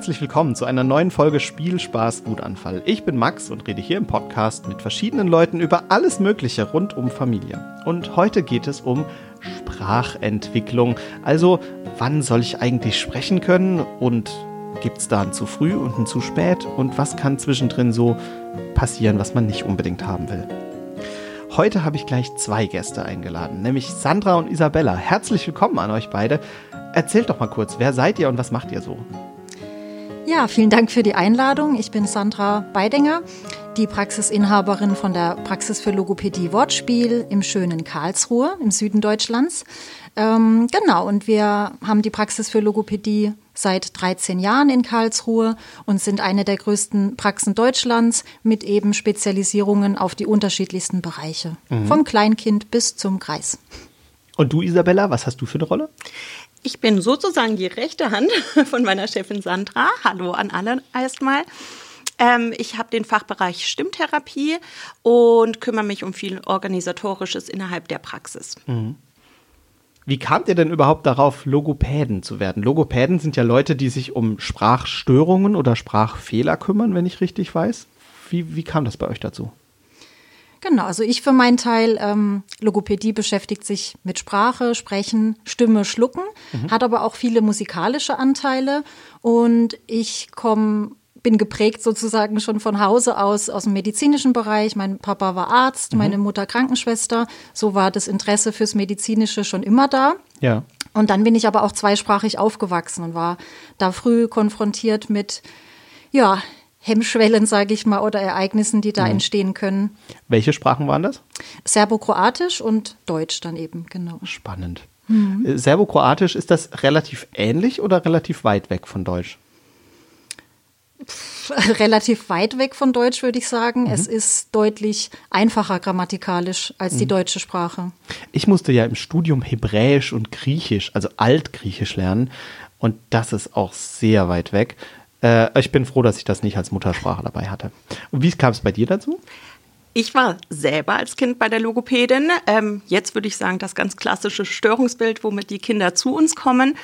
herzlich willkommen zu einer neuen Folge Spielspaß Wutanfall. Ich bin Max und rede hier im Podcast mit verschiedenen Leuten über alles Mögliche rund um Familie. Und heute geht es um Sprachentwicklung. Also, wann soll ich eigentlich sprechen können und gibt es da ein zu früh und ein zu spät und was kann zwischendrin so passieren, was man nicht unbedingt haben will. Heute habe ich gleich zwei Gäste eingeladen, nämlich Sandra und Isabella. Herzlich willkommen an euch beide. Erzählt doch mal kurz, wer seid ihr und was macht ihr so? Ja, vielen Dank für die Einladung. Ich bin Sandra Beidinger, die Praxisinhaberin von der Praxis für Logopädie Wortspiel im schönen Karlsruhe im Süden Deutschlands. Ähm, genau, und wir haben die Praxis für Logopädie seit 13 Jahren in Karlsruhe und sind eine der größten Praxen Deutschlands mit eben Spezialisierungen auf die unterschiedlichsten Bereiche, mhm. vom Kleinkind bis zum Kreis. Und du, Isabella, was hast du für eine Rolle? Ich bin sozusagen die rechte Hand von meiner Chefin Sandra. Hallo an alle erstmal. Ähm, ich habe den Fachbereich Stimmtherapie und kümmere mich um viel Organisatorisches innerhalb der Praxis. Mhm. Wie kamt ihr denn überhaupt darauf, Logopäden zu werden? Logopäden sind ja Leute, die sich um Sprachstörungen oder Sprachfehler kümmern, wenn ich richtig weiß. Wie, wie kam das bei euch dazu? Genau, also ich für meinen Teil, ähm, Logopädie beschäftigt sich mit Sprache, Sprechen, Stimme, Schlucken, mhm. hat aber auch viele musikalische Anteile und ich komme bin geprägt sozusagen schon von Hause aus aus dem medizinischen Bereich. Mein Papa war Arzt, mhm. meine Mutter Krankenschwester. So war das Interesse fürs Medizinische schon immer da. Ja. Und dann bin ich aber auch zweisprachig aufgewachsen und war da früh konfrontiert mit ja, Hemmschwellen, sage ich mal, oder Ereignissen, die da mhm. entstehen können. Welche Sprachen waren das? Serbokroatisch und Deutsch dann eben, genau. Spannend. Mhm. Äh, Serbokroatisch, ist das relativ ähnlich oder relativ weit weg von Deutsch? Pff, relativ weit weg von Deutsch, würde ich sagen. Mhm. Es ist deutlich einfacher grammatikalisch als die mhm. deutsche Sprache. Ich musste ja im Studium Hebräisch und Griechisch, also Altgriechisch lernen. Und das ist auch sehr weit weg. Äh, ich bin froh, dass ich das nicht als Muttersprache dabei hatte. Und wie kam es bei dir dazu? Ich war selber als Kind bei der Logopädin. Ähm, jetzt würde ich sagen, das ganz klassische Störungsbild, womit die Kinder zu uns kommen.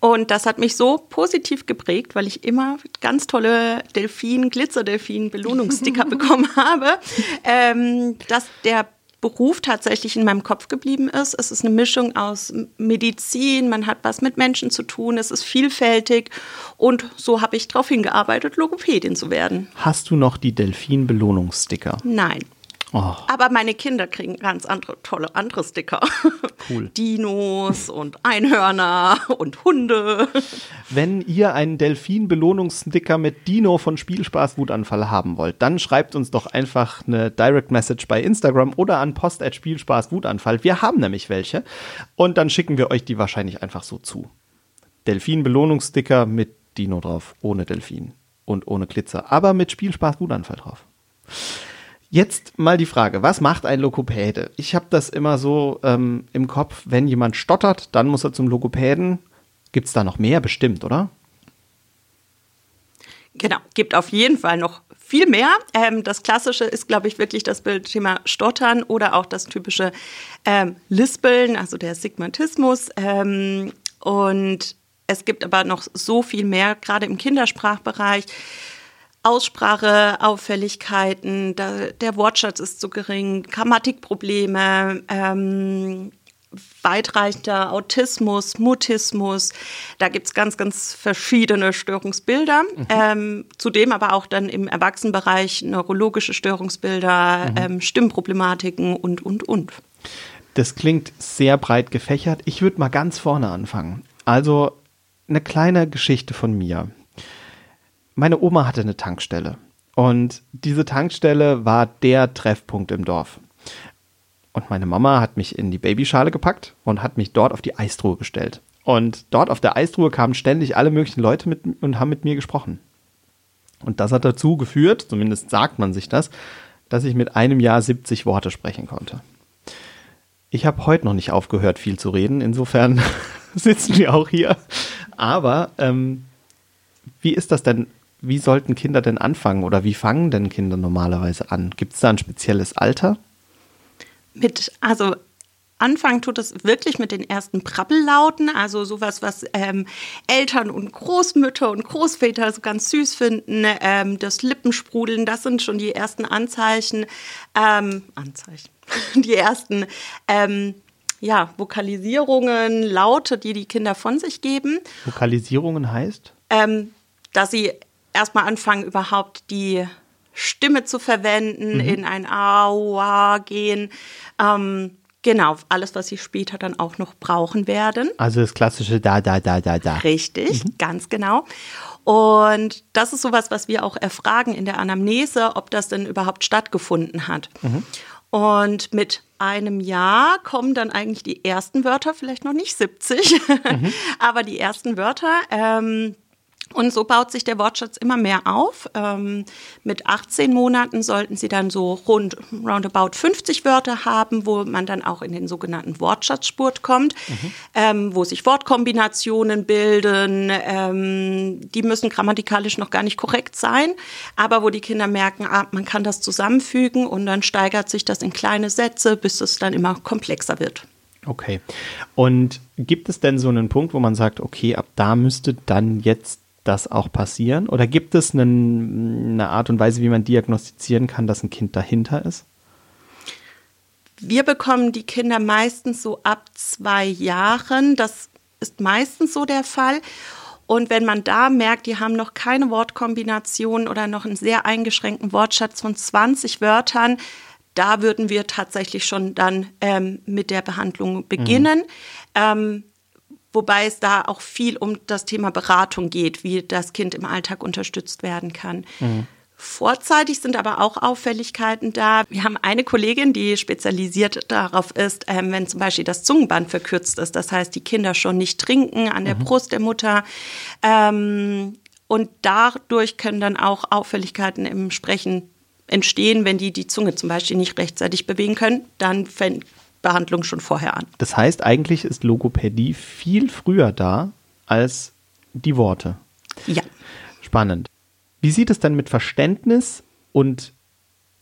Und das hat mich so positiv geprägt, weil ich immer ganz tolle Delfin, Glitzerdelfin, Belohnungssticker bekommen habe, ähm, dass der Beruf tatsächlich in meinem Kopf geblieben ist. Es ist eine Mischung aus Medizin, man hat was mit Menschen zu tun, es ist vielfältig und so habe ich darauf hingearbeitet, Logopädin zu werden. Hast du noch die Delfin-Belohnungssticker? Nein. Oh. Aber meine Kinder kriegen ganz andere, tolle andere Sticker. Cool. Dinos und Einhörner und Hunde. Wenn ihr einen Delfin-Belohnungssticker mit Dino von Spielspaß Wutanfall haben wollt, dann schreibt uns doch einfach eine Direct Message bei Instagram oder an post at Spielspaß Wutanfall. Wir haben nämlich welche und dann schicken wir euch die wahrscheinlich einfach so zu. Delfin-Belohnungssticker mit Dino drauf, ohne Delfin und ohne Glitzer, aber mit Spielspaß Wutanfall drauf. Jetzt mal die Frage, was macht ein Logopäde? Ich habe das immer so ähm, im Kopf, wenn jemand stottert, dann muss er zum Logopäden. Gibt es da noch mehr bestimmt, oder? Genau, gibt auf jeden Fall noch viel mehr. Ähm, das Klassische ist, glaube ich, wirklich das Thema Stottern oder auch das typische ähm, Lispeln, also der Sigmatismus. Ähm, und es gibt aber noch so viel mehr, gerade im Kindersprachbereich. Ausspracheauffälligkeiten, der, der Wortschatz ist zu gering, Grammatikprobleme, ähm, weitreichender Autismus, Mutismus. Da gibt es ganz, ganz verschiedene Störungsbilder. Mhm. Ähm, zudem aber auch dann im Erwachsenenbereich neurologische Störungsbilder, mhm. ähm, Stimmproblematiken und, und, und. Das klingt sehr breit gefächert. Ich würde mal ganz vorne anfangen. Also eine kleine Geschichte von mir meine Oma hatte eine Tankstelle. Und diese Tankstelle war der Treffpunkt im Dorf. Und meine Mama hat mich in die Babyschale gepackt und hat mich dort auf die Eistruhe gestellt. Und dort auf der Eistruhe kamen ständig alle möglichen Leute mit und haben mit mir gesprochen. Und das hat dazu geführt, zumindest sagt man sich das, dass ich mit einem Jahr 70 Worte sprechen konnte. Ich habe heute noch nicht aufgehört, viel zu reden. Insofern sitzen wir auch hier. Aber ähm, wie ist das denn wie sollten Kinder denn anfangen oder wie fangen denn Kinder normalerweise an? Gibt es da ein spezielles Alter? Mit, also Anfang tut es wirklich mit den ersten Prabbellauten, also sowas, was ähm, Eltern und Großmütter und Großväter so ganz süß finden. Ähm, das Lippensprudeln, das sind schon die ersten Anzeichen. Ähm, Anzeichen. Die ersten ähm, ja, Vokalisierungen, Laute, die die Kinder von sich geben. Vokalisierungen heißt? Ähm, dass sie erstmal anfangen, überhaupt die Stimme zu verwenden, mhm. in ein Aua gehen. Ähm, genau, alles, was sie später dann auch noch brauchen werden. Also das klassische Da, Da, Da, Da, Da. Richtig, mhm. ganz genau. Und das ist sowas, was wir auch erfragen in der Anamnese, ob das denn überhaupt stattgefunden hat. Mhm. Und mit einem Jahr kommen dann eigentlich die ersten Wörter, vielleicht noch nicht 70, mhm. aber die ersten Wörter. Ähm, und so baut sich der Wortschatz immer mehr auf. Ähm, mit 18 Monaten sollten Sie dann so rund roundabout 50 Wörter haben, wo man dann auch in den sogenannten Wortschatzspurt kommt, mhm. ähm, wo sich Wortkombinationen bilden. Ähm, die müssen grammatikalisch noch gar nicht korrekt sein, aber wo die Kinder merken, ah, man kann das zusammenfügen und dann steigert sich das in kleine Sätze, bis es dann immer komplexer wird. Okay. Und gibt es denn so einen Punkt, wo man sagt, okay, ab da müsste dann jetzt das auch passieren? Oder gibt es einen, eine Art und Weise, wie man diagnostizieren kann, dass ein Kind dahinter ist? Wir bekommen die Kinder meistens so ab zwei Jahren. Das ist meistens so der Fall. Und wenn man da merkt, die haben noch keine Wortkombination oder noch einen sehr eingeschränkten Wortschatz von 20 Wörtern, da würden wir tatsächlich schon dann ähm, mit der Behandlung beginnen. Mhm. Ähm, wobei es da auch viel um das Thema Beratung geht, wie das Kind im Alltag unterstützt werden kann. Mhm. Vorzeitig sind aber auch Auffälligkeiten da. Wir haben eine Kollegin, die spezialisiert darauf ist, ähm, wenn zum Beispiel das Zungenband verkürzt ist. Das heißt, die Kinder schon nicht trinken an der mhm. Brust der Mutter. Ähm, und dadurch können dann auch Auffälligkeiten im Sprechen entstehen, wenn die die Zunge zum Beispiel nicht rechtzeitig bewegen können. Dann fängt Behandlung schon vorher an. Das heißt, eigentlich ist Logopädie viel früher da als die Worte. Ja. Spannend. Wie sieht es dann mit Verständnis und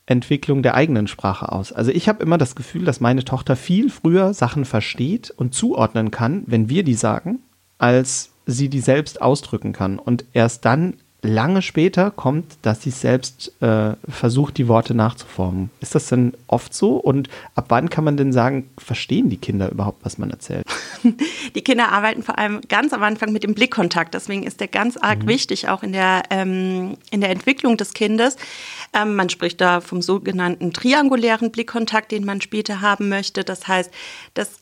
Entwicklung der eigenen Sprache aus? Also ich habe immer das Gefühl, dass meine Tochter viel früher Sachen versteht und zuordnen kann, wenn wir die sagen, als sie die selbst ausdrücken kann. Und erst dann lange später kommt, dass sie selbst äh, versucht, die Worte nachzuformen. Ist das denn oft so? Und ab wann kann man denn sagen, verstehen die Kinder überhaupt, was man erzählt? Die Kinder arbeiten vor allem ganz am Anfang mit dem Blickkontakt. Deswegen ist der ganz arg mhm. wichtig, auch in der, ähm, in der Entwicklung des Kindes. Ähm, man spricht da vom sogenannten triangulären Blickkontakt, den man später haben möchte. Das heißt, das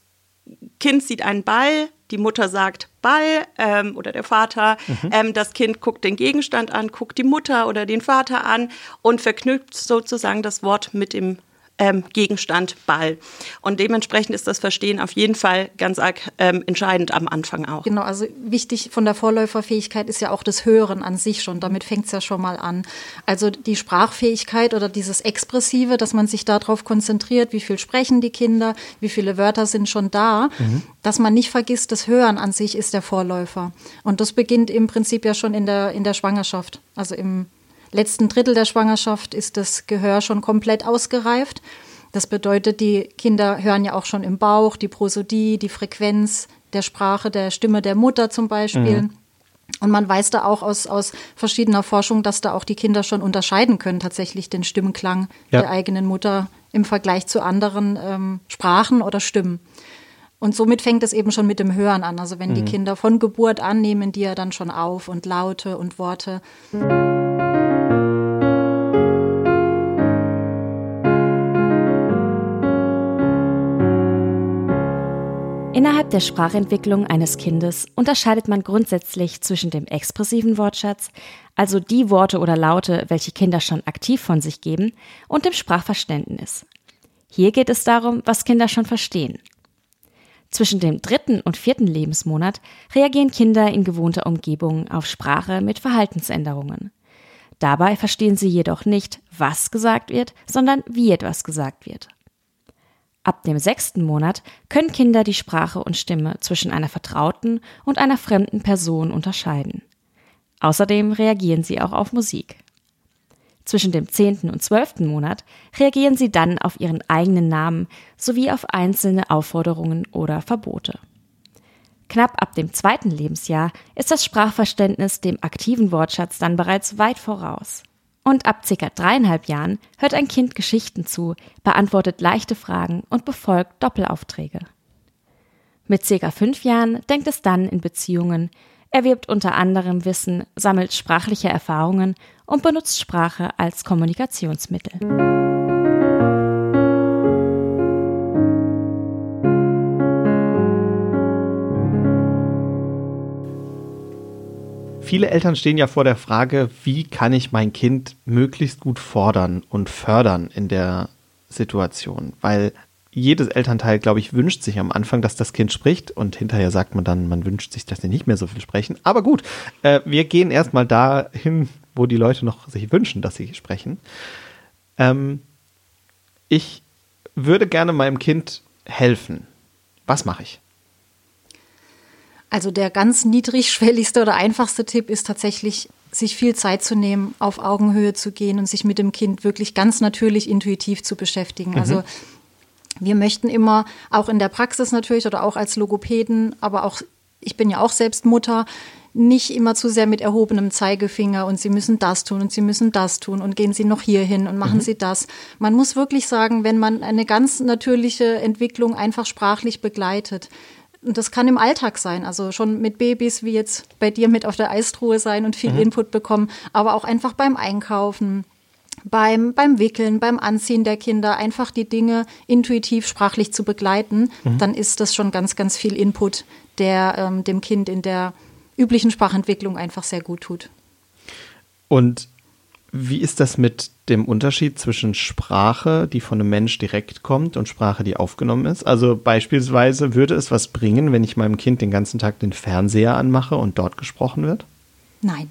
Kind sieht einen Ball, die Mutter sagt Ball ähm, oder der Vater, mhm. ähm, das Kind guckt den Gegenstand an, guckt die Mutter oder den Vater an und verknüpft sozusagen das Wort mit dem ähm, Gegenstand Ball. Und dementsprechend ist das Verstehen auf jeden Fall ganz arg ähm, entscheidend am Anfang auch. Genau, also wichtig von der Vorläuferfähigkeit ist ja auch das Hören an sich schon. Damit fängt es ja schon mal an. Also die Sprachfähigkeit oder dieses Expressive, dass man sich darauf konzentriert, wie viel sprechen die Kinder, wie viele Wörter sind schon da, mhm. dass man nicht vergisst, das Hören an sich ist der Vorläufer. Und das beginnt im Prinzip ja schon in der, in der Schwangerschaft, also im letzten Drittel der Schwangerschaft ist das Gehör schon komplett ausgereift. Das bedeutet, die Kinder hören ja auch schon im Bauch die Prosodie, die Frequenz der Sprache, der Stimme der Mutter zum Beispiel. Mhm. Und man weiß da auch aus, aus verschiedener Forschung, dass da auch die Kinder schon unterscheiden können, tatsächlich den Stimmklang ja. der eigenen Mutter im Vergleich zu anderen ähm, Sprachen oder Stimmen. Und somit fängt es eben schon mit dem Hören an. Also wenn mhm. die Kinder von Geburt an nehmen die ja dann schon auf und Laute und Worte. Innerhalb der Sprachentwicklung eines Kindes unterscheidet man grundsätzlich zwischen dem expressiven Wortschatz, also die Worte oder Laute, welche Kinder schon aktiv von sich geben, und dem Sprachverständnis. Hier geht es darum, was Kinder schon verstehen. Zwischen dem dritten und vierten Lebensmonat reagieren Kinder in gewohnter Umgebung auf Sprache mit Verhaltensänderungen. Dabei verstehen sie jedoch nicht, was gesagt wird, sondern wie etwas gesagt wird. Ab dem sechsten Monat können Kinder die Sprache und Stimme zwischen einer vertrauten und einer fremden Person unterscheiden. Außerdem reagieren sie auch auf Musik. Zwischen dem 10. und 12. Monat reagieren sie dann auf ihren eigenen Namen sowie auf einzelne Aufforderungen oder Verbote. Knapp ab dem zweiten Lebensjahr ist das Sprachverständnis dem aktiven Wortschatz dann bereits weit voraus. Und ab ca. dreieinhalb Jahren hört ein Kind Geschichten zu, beantwortet leichte Fragen und befolgt Doppelaufträge. Mit ca. fünf Jahren denkt es dann in Beziehungen, erwirbt unter anderem Wissen, sammelt sprachliche Erfahrungen und benutzt Sprache als Kommunikationsmittel. Viele Eltern stehen ja vor der Frage, wie kann ich mein Kind möglichst gut fordern und fördern in der Situation? Weil jedes Elternteil, glaube ich, wünscht sich am Anfang, dass das Kind spricht und hinterher sagt man dann, man wünscht sich, dass sie nicht mehr so viel sprechen. Aber gut, äh, wir gehen erstmal dahin, wo die Leute noch sich wünschen, dass sie sprechen. Ähm, ich würde gerne meinem Kind helfen. Was mache ich? Also der ganz niedrigschwelligste oder einfachste Tipp ist tatsächlich, sich viel Zeit zu nehmen, auf Augenhöhe zu gehen und sich mit dem Kind wirklich ganz natürlich intuitiv zu beschäftigen. Mhm. Also wir möchten immer, auch in der Praxis natürlich oder auch als Logopäden, aber auch, ich bin ja auch selbst Mutter, nicht immer zu sehr mit erhobenem Zeigefinger und Sie müssen das tun und Sie müssen das tun und gehen Sie noch hier hin und machen mhm. Sie das. Man muss wirklich sagen, wenn man eine ganz natürliche Entwicklung einfach sprachlich begleitet, und das kann im Alltag sein, also schon mit Babys wie jetzt bei dir mit auf der Eistruhe sein und viel mhm. Input bekommen, aber auch einfach beim Einkaufen, beim, beim Wickeln, beim Anziehen der Kinder, einfach die Dinge intuitiv sprachlich zu begleiten, mhm. dann ist das schon ganz, ganz viel Input, der ähm, dem Kind in der üblichen Sprachentwicklung einfach sehr gut tut. Und wie ist das mit dem Unterschied zwischen Sprache, die von einem Mensch direkt kommt, und Sprache, die aufgenommen ist? Also beispielsweise würde es was bringen, wenn ich meinem Kind den ganzen Tag den Fernseher anmache und dort gesprochen wird? Nein.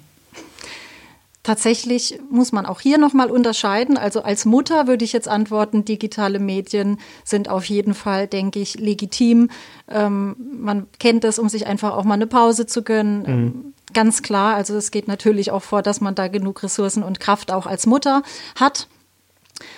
Tatsächlich muss man auch hier nochmal unterscheiden. Also als Mutter würde ich jetzt antworten, digitale Medien sind auf jeden Fall, denke ich, legitim. Ähm, man kennt es, um sich einfach auch mal eine Pause zu gönnen. Mhm ganz klar. Also es geht natürlich auch vor, dass man da genug Ressourcen und Kraft auch als Mutter hat.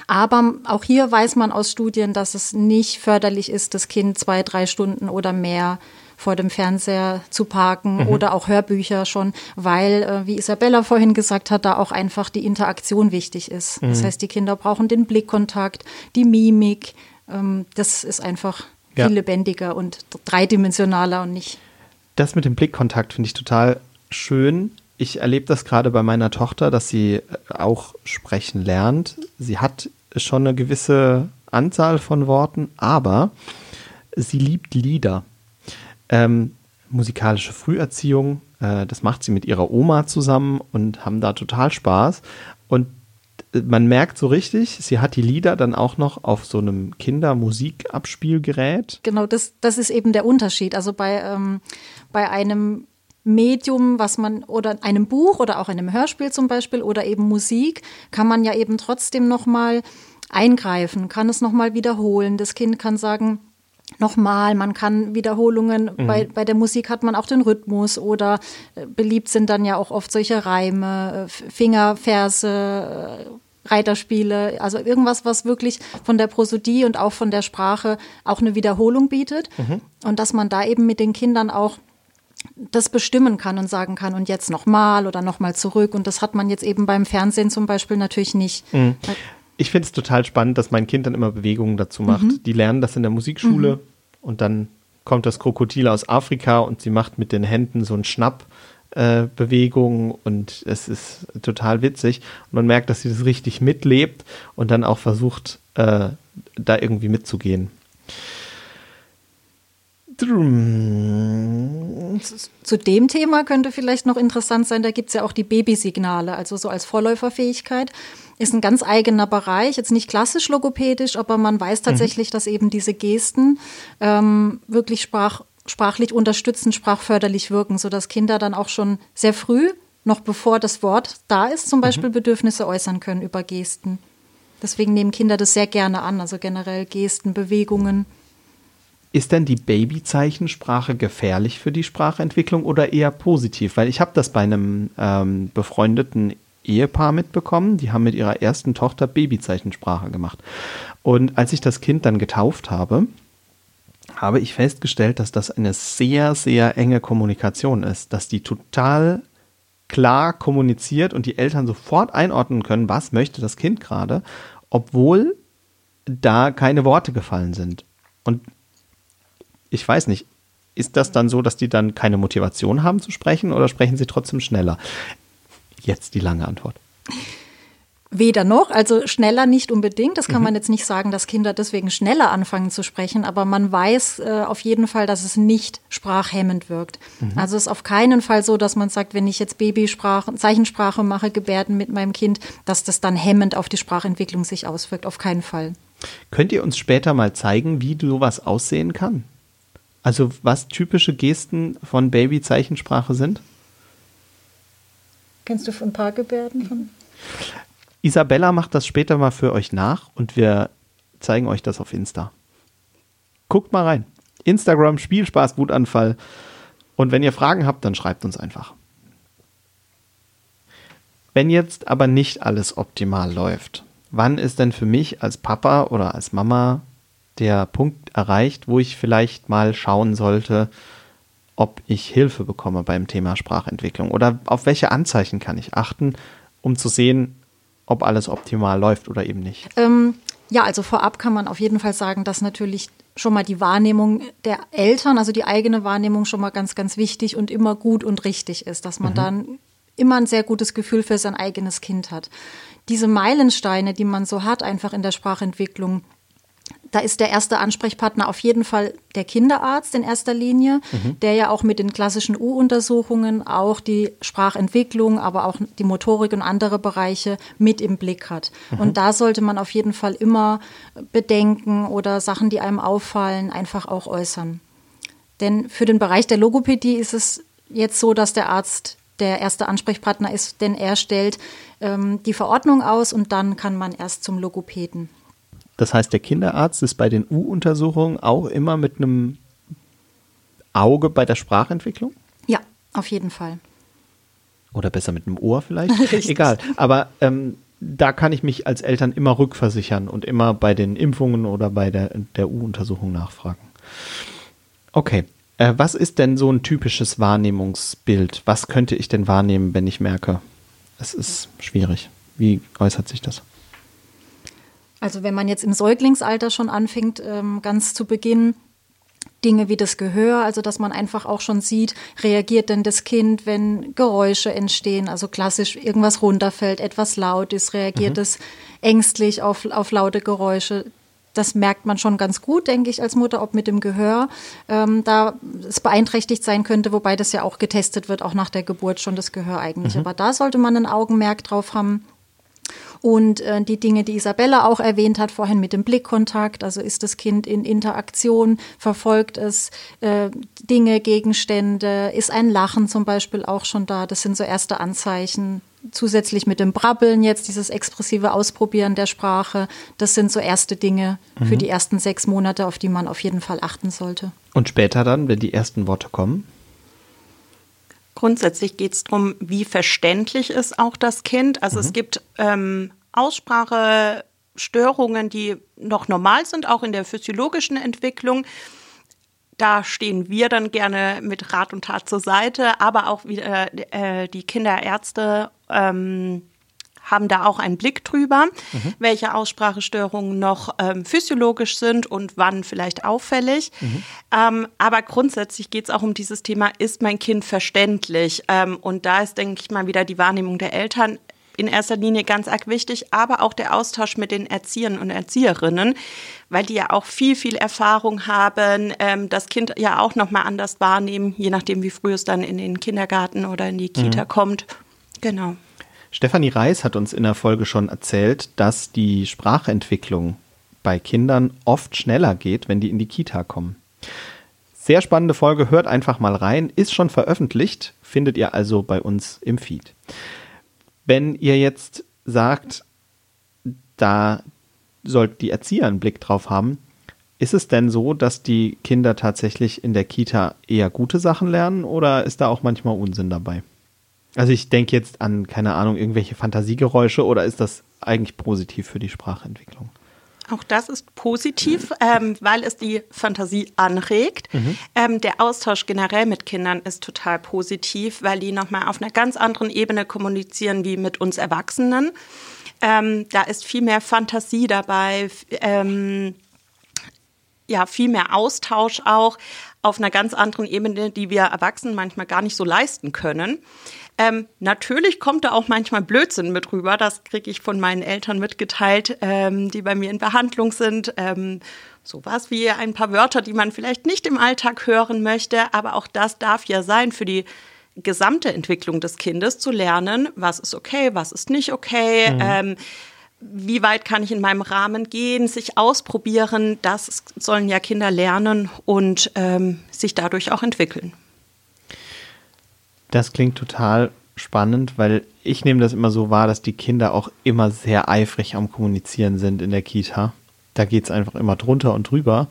Aber auch hier weiß man aus Studien, dass es nicht förderlich ist, das Kind zwei, drei Stunden oder mehr vor dem Fernseher zu parken mhm. oder auch Hörbücher schon, weil, äh, wie Isabella vorhin gesagt hat, da auch einfach die Interaktion wichtig ist. Mhm. Das heißt, die Kinder brauchen den Blickkontakt, die Mimik. Ähm, das ist einfach ja. viel lebendiger und dreidimensionaler und nicht. Das mit dem Blickkontakt finde ich total schön. Ich erlebe das gerade bei meiner Tochter, dass sie äh, auch sprechen lernt. Sie hat schon eine gewisse Anzahl von Worten, aber sie liebt Lieder. Ähm, musikalische Früherziehung, äh, das macht sie mit ihrer Oma zusammen und haben da total Spaß. Und äh, man merkt so richtig, sie hat die Lieder dann auch noch auf so einem Kindermusikabspielgerät. Genau, das, das ist eben der Unterschied. Also bei, ähm, bei einem Medium, was man oder einem Buch oder auch einem Hörspiel zum Beispiel oder eben Musik, kann man ja eben trotzdem noch mal eingreifen, kann es noch mal wiederholen. Das Kind kann sagen, nochmal, man kann Wiederholungen, mhm. bei, bei der Musik hat man auch den Rhythmus oder äh, beliebt sind dann ja auch oft solche Reime, äh, Fingerverse, äh, Reiterspiele, also irgendwas, was wirklich von der Prosodie und auch von der Sprache auch eine Wiederholung bietet. Mhm. Und dass man da eben mit den Kindern auch das bestimmen kann und sagen kann, und jetzt nochmal oder nochmal zurück. Und das hat man jetzt eben beim Fernsehen zum Beispiel natürlich nicht. Mhm. Ich finde es total spannend, dass mein Kind dann immer Bewegungen dazu macht. Mhm. Die lernen das in der Musikschule mhm. und dann kommt das Krokodil aus Afrika und sie macht mit den Händen so einen Schnapp. Äh, und es ist total witzig. Und man merkt, dass sie das richtig mitlebt und dann auch versucht, äh, da irgendwie mitzugehen. Zu dem Thema könnte vielleicht noch interessant sein, da gibt es ja auch die Babysignale, also so als Vorläuferfähigkeit. Ist ein ganz eigener Bereich, jetzt nicht klassisch logopädisch, aber man weiß mhm. tatsächlich, mhm. dass eben diese Gesten ähm, wirklich sprach, sprachlich unterstützend, sprachförderlich wirken, sodass Kinder dann auch schon sehr früh, noch bevor das Wort da ist, zum Beispiel mhm. Bedürfnisse äußern können über Gesten. Deswegen nehmen Kinder das sehr gerne an, also generell Gesten, Bewegungen. Ist denn die Babyzeichensprache gefährlich für die Sprachentwicklung oder eher positiv? Weil ich habe das bei einem ähm, befreundeten Ehepaar mitbekommen. Die haben mit ihrer ersten Tochter Babyzeichensprache gemacht. Und als ich das Kind dann getauft habe, habe ich festgestellt, dass das eine sehr, sehr enge Kommunikation ist, dass die total klar kommuniziert und die Eltern sofort einordnen können, was möchte das Kind gerade, obwohl da keine Worte gefallen sind. Und ich weiß nicht, ist das dann so, dass die dann keine Motivation haben zu sprechen oder sprechen sie trotzdem schneller? Jetzt die lange Antwort. Weder noch, also schneller nicht unbedingt. Das kann mhm. man jetzt nicht sagen, dass Kinder deswegen schneller anfangen zu sprechen, aber man weiß äh, auf jeden Fall, dass es nicht sprachhemmend wirkt. Mhm. Also es ist auf keinen Fall so, dass man sagt, wenn ich jetzt Babysprache, Zeichensprache mache, Gebärden mit meinem Kind, dass das dann hemmend auf die Sprachentwicklung sich auswirkt. Auf keinen Fall. Könnt ihr uns später mal zeigen, wie sowas aussehen kann? Also was typische Gesten von Baby-Zeichensprache sind? Kennst du von Paargebärden? Von? Isabella macht das später mal für euch nach und wir zeigen euch das auf Insta. Guckt mal rein. Instagram, Spielspaß, Wutanfall. Und wenn ihr Fragen habt, dann schreibt uns einfach. Wenn jetzt aber nicht alles optimal läuft, wann ist denn für mich als Papa oder als Mama der Punkt erreicht, wo ich vielleicht mal schauen sollte, ob ich Hilfe bekomme beim Thema Sprachentwicklung oder auf welche Anzeichen kann ich achten, um zu sehen, ob alles optimal läuft oder eben nicht? Ähm, ja, also vorab kann man auf jeden Fall sagen, dass natürlich schon mal die Wahrnehmung der Eltern, also die eigene Wahrnehmung schon mal ganz, ganz wichtig und immer gut und richtig ist, dass man mhm. dann immer ein sehr gutes Gefühl für sein eigenes Kind hat. Diese Meilensteine, die man so hat, einfach in der Sprachentwicklung, da ist der erste Ansprechpartner auf jeden Fall der Kinderarzt in erster Linie, mhm. der ja auch mit den klassischen U-Untersuchungen auch die Sprachentwicklung, aber auch die Motorik und andere Bereiche mit im Blick hat. Mhm. Und da sollte man auf jeden Fall immer Bedenken oder Sachen, die einem auffallen, einfach auch äußern. Denn für den Bereich der Logopädie ist es jetzt so, dass der Arzt der erste Ansprechpartner ist, denn er stellt ähm, die Verordnung aus und dann kann man erst zum Logopäden. Das heißt, der Kinderarzt ist bei den U-Untersuchungen auch immer mit einem Auge bei der Sprachentwicklung? Ja, auf jeden Fall. Oder besser mit einem Ohr vielleicht? Egal. Aber ähm, da kann ich mich als Eltern immer rückversichern und immer bei den Impfungen oder bei der, der U-Untersuchung nachfragen. Okay. Äh, was ist denn so ein typisches Wahrnehmungsbild? Was könnte ich denn wahrnehmen, wenn ich merke, es ist schwierig? Wie äußert sich das? Also wenn man jetzt im Säuglingsalter schon anfängt, ähm, ganz zu Beginn, Dinge wie das Gehör, also dass man einfach auch schon sieht, reagiert denn das Kind, wenn Geräusche entstehen, also klassisch irgendwas runterfällt, etwas laut ist, reagiert mhm. es ängstlich auf, auf laute Geräusche. Das merkt man schon ganz gut, denke ich, als Mutter, ob mit dem Gehör ähm, da es beeinträchtigt sein könnte, wobei das ja auch getestet wird, auch nach der Geburt schon das Gehör eigentlich. Mhm. Aber da sollte man ein Augenmerk drauf haben, und äh, die Dinge, die Isabella auch erwähnt hat vorhin mit dem Blickkontakt, also ist das Kind in Interaktion, verfolgt es äh, Dinge, Gegenstände, ist ein Lachen zum Beispiel auch schon da. Das sind so erste Anzeichen. Zusätzlich mit dem Brabbeln jetzt, dieses expressive Ausprobieren der Sprache, das sind so erste Dinge mhm. für die ersten sechs Monate, auf die man auf jeden Fall achten sollte. Und später dann, wenn die ersten Worte kommen? Grundsätzlich geht es darum, wie verständlich ist auch das Kind. Also mhm. es gibt ähm, Aussprachestörungen, die noch normal sind, auch in der physiologischen Entwicklung. Da stehen wir dann gerne mit Rat und Tat zur Seite, aber auch wieder äh, die Kinderärzte ähm, haben da auch einen Blick drüber, mhm. welche Aussprachestörungen noch ähm, physiologisch sind und wann vielleicht auffällig. Mhm. Ähm, aber grundsätzlich geht es auch um dieses Thema, ist mein Kind verständlich? Ähm, und da ist, denke ich mal, wieder die Wahrnehmung der Eltern in erster Linie ganz arg wichtig, aber auch der Austausch mit den Erziehern und Erzieherinnen, weil die ja auch viel, viel Erfahrung haben, ähm, das Kind ja auch nochmal anders wahrnehmen, je nachdem, wie früh es dann in den Kindergarten oder in die Kita mhm. kommt. Genau. Stefanie Reis hat uns in der Folge schon erzählt, dass die Sprachentwicklung bei Kindern oft schneller geht, wenn die in die Kita kommen. Sehr spannende Folge, hört einfach mal rein, ist schon veröffentlicht, findet ihr also bei uns im Feed. Wenn ihr jetzt sagt, da sollt die Erzieher einen Blick drauf haben, ist es denn so, dass die Kinder tatsächlich in der Kita eher gute Sachen lernen oder ist da auch manchmal Unsinn dabei? Also ich denke jetzt an, keine Ahnung, irgendwelche Fantasiegeräusche oder ist das eigentlich positiv für die Sprachentwicklung? Auch das ist positiv, ähm, weil es die Fantasie anregt. Mhm. Ähm, der Austausch generell mit Kindern ist total positiv, weil die nochmal auf einer ganz anderen Ebene kommunizieren wie mit uns Erwachsenen. Ähm, da ist viel mehr Fantasie dabei, ähm, ja, viel mehr Austausch auch auf einer ganz anderen Ebene, die wir Erwachsenen manchmal gar nicht so leisten können. Ähm, natürlich kommt da auch manchmal Blödsinn mit rüber. Das kriege ich von meinen Eltern mitgeteilt, ähm, die bei mir in Behandlung sind. Ähm, sowas wie ein paar Wörter, die man vielleicht nicht im Alltag hören möchte. Aber auch das darf ja sein für die gesamte Entwicklung des Kindes zu lernen, was ist okay, was ist nicht okay. Mhm. Wie weit kann ich in meinem Rahmen gehen, sich ausprobieren, das sollen ja Kinder lernen und ähm, sich dadurch auch entwickeln. Das klingt total spannend, weil ich nehme das immer so wahr, dass die Kinder auch immer sehr eifrig am Kommunizieren sind in der Kita. Da geht es einfach immer drunter und drüber.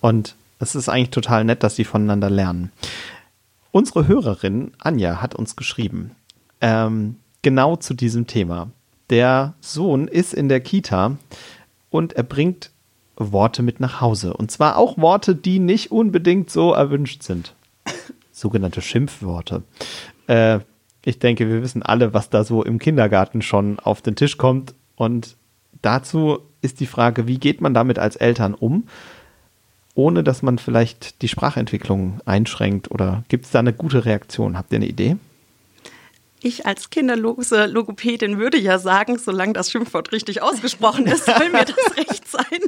Und es ist eigentlich total nett, dass sie voneinander lernen. Unsere Hörerin Anja hat uns geschrieben, ähm, genau zu diesem Thema. Der Sohn ist in der Kita und er bringt Worte mit nach Hause. Und zwar auch Worte, die nicht unbedingt so erwünscht sind sogenannte Schimpfworte. Äh, ich denke, wir wissen alle, was da so im Kindergarten schon auf den Tisch kommt. Und dazu ist die Frage, wie geht man damit als Eltern um, ohne dass man vielleicht die Sprachentwicklung einschränkt? Oder gibt es da eine gute Reaktion? Habt ihr eine Idee? Ich als kinderlose Logopädin würde ja sagen, solange das Schimpfwort richtig ausgesprochen ist, soll mir das recht sein.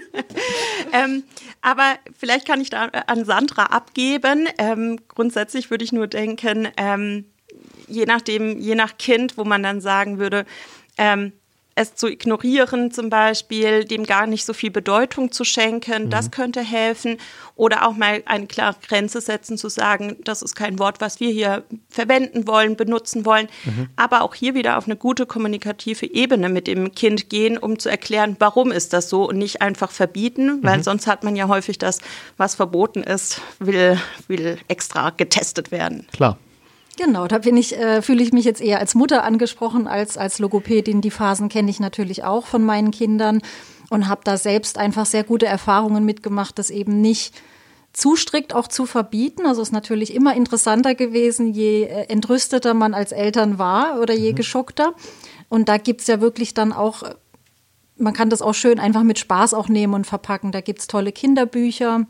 ähm, aber vielleicht kann ich da an Sandra abgeben. Ähm, grundsätzlich würde ich nur denken, ähm, je nachdem, je nach Kind, wo man dann sagen würde, ähm, es zu ignorieren zum Beispiel, dem gar nicht so viel Bedeutung zu schenken, mhm. das könnte helfen. Oder auch mal eine klare Grenze setzen, zu sagen, das ist kein Wort, was wir hier verwenden wollen, benutzen wollen. Mhm. Aber auch hier wieder auf eine gute kommunikative Ebene mit dem Kind gehen, um zu erklären, warum ist das so und nicht einfach verbieten, weil mhm. sonst hat man ja häufig das, was verboten ist, will, will extra getestet werden. Klar. Genau, da bin ich, äh, fühle ich mich jetzt eher als Mutter angesprochen als als Logopädin. Die Phasen kenne ich natürlich auch von meinen Kindern und habe da selbst einfach sehr gute Erfahrungen mitgemacht, das eben nicht zu strikt auch zu verbieten. Also es ist natürlich immer interessanter gewesen, je äh, entrüsteter man als Eltern war oder je mhm. geschockter. Und da gibt's ja wirklich dann auch, man kann das auch schön einfach mit Spaß auch nehmen und verpacken. Da gibt's tolle Kinderbücher.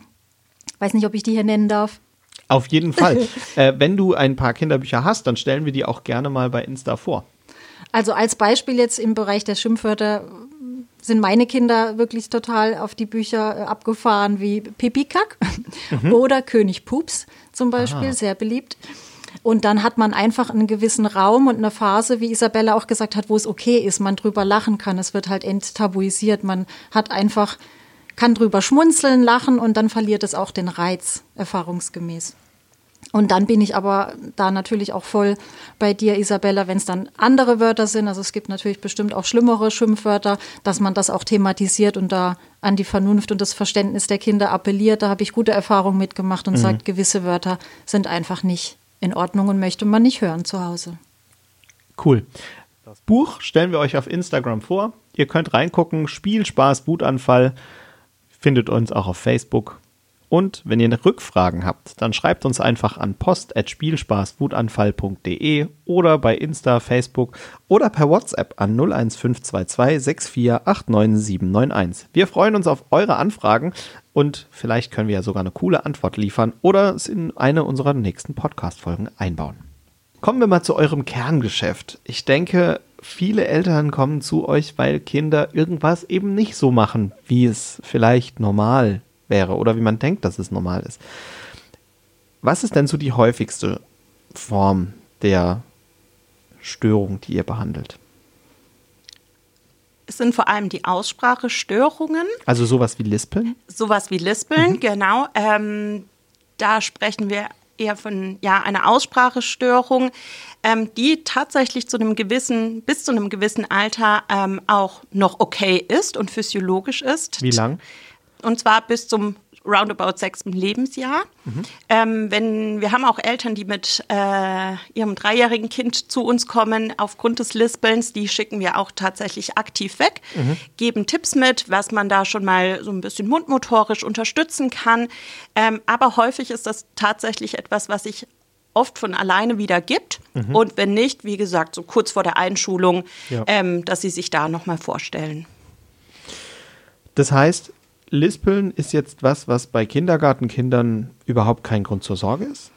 Weiß nicht, ob ich die hier nennen darf. Auf jeden Fall. äh, wenn du ein paar Kinderbücher hast, dann stellen wir die auch gerne mal bei Insta vor. Also als Beispiel jetzt im Bereich der Schimpfwörter sind meine Kinder wirklich total auf die Bücher äh, abgefahren wie Pipi Kack mhm. oder König Pups zum Beispiel, Aha. sehr beliebt. Und dann hat man einfach einen gewissen Raum und eine Phase, wie Isabella auch gesagt hat, wo es okay ist, man drüber lachen kann. Es wird halt enttabuisiert. Man hat einfach, kann drüber schmunzeln, lachen und dann verliert es auch den Reiz, erfahrungsgemäß. Und dann bin ich aber da natürlich auch voll bei dir, Isabella, wenn es dann andere Wörter sind. Also es gibt natürlich bestimmt auch schlimmere Schimpfwörter, dass man das auch thematisiert und da an die Vernunft und das Verständnis der Kinder appelliert. Da habe ich gute Erfahrungen mitgemacht und mhm. sagt, gewisse Wörter sind einfach nicht in Ordnung und möchte man nicht hören zu Hause. Cool. Das Buch stellen wir euch auf Instagram vor. Ihr könnt reingucken. Spiel, Spaß, Wutanfall. Findet uns auch auf Facebook. Und wenn ihr Rückfragen habt, dann schreibt uns einfach an post.spielspaßwutanfall.de oder bei Insta, Facebook oder per WhatsApp an 01522 6489791. Wir freuen uns auf eure Anfragen und vielleicht können wir ja sogar eine coole Antwort liefern oder es in eine unserer nächsten Podcast-Folgen einbauen. Kommen wir mal zu eurem Kerngeschäft. Ich denke, viele Eltern kommen zu euch, weil Kinder irgendwas eben nicht so machen, wie es vielleicht normal wäre oder wie man denkt, dass es normal ist. Was ist denn so die häufigste Form der Störung, die ihr behandelt? Es sind vor allem die Aussprachestörungen. Also sowas wie Lispeln? Sowas wie Lispeln, mhm. genau. Ähm, da sprechen wir eher von ja, einer Aussprachestörung, ähm, die tatsächlich zu einem gewissen, bis zu einem gewissen Alter ähm, auch noch okay ist und physiologisch ist. Wie lang? Und zwar bis zum roundabout sechsten Lebensjahr. Mhm. Ähm, wenn, wir haben auch Eltern, die mit äh, ihrem dreijährigen Kind zu uns kommen aufgrund des Lispelns, die schicken wir auch tatsächlich aktiv weg, mhm. geben Tipps mit, was man da schon mal so ein bisschen mundmotorisch unterstützen kann. Ähm, aber häufig ist das tatsächlich etwas, was sich oft von alleine wieder gibt. Mhm. Und wenn nicht, wie gesagt, so kurz vor der Einschulung, ja. ähm, dass sie sich da nochmal vorstellen. Das heißt, Lispeln ist jetzt was, was bei Kindergartenkindern überhaupt kein Grund zur Sorge ist?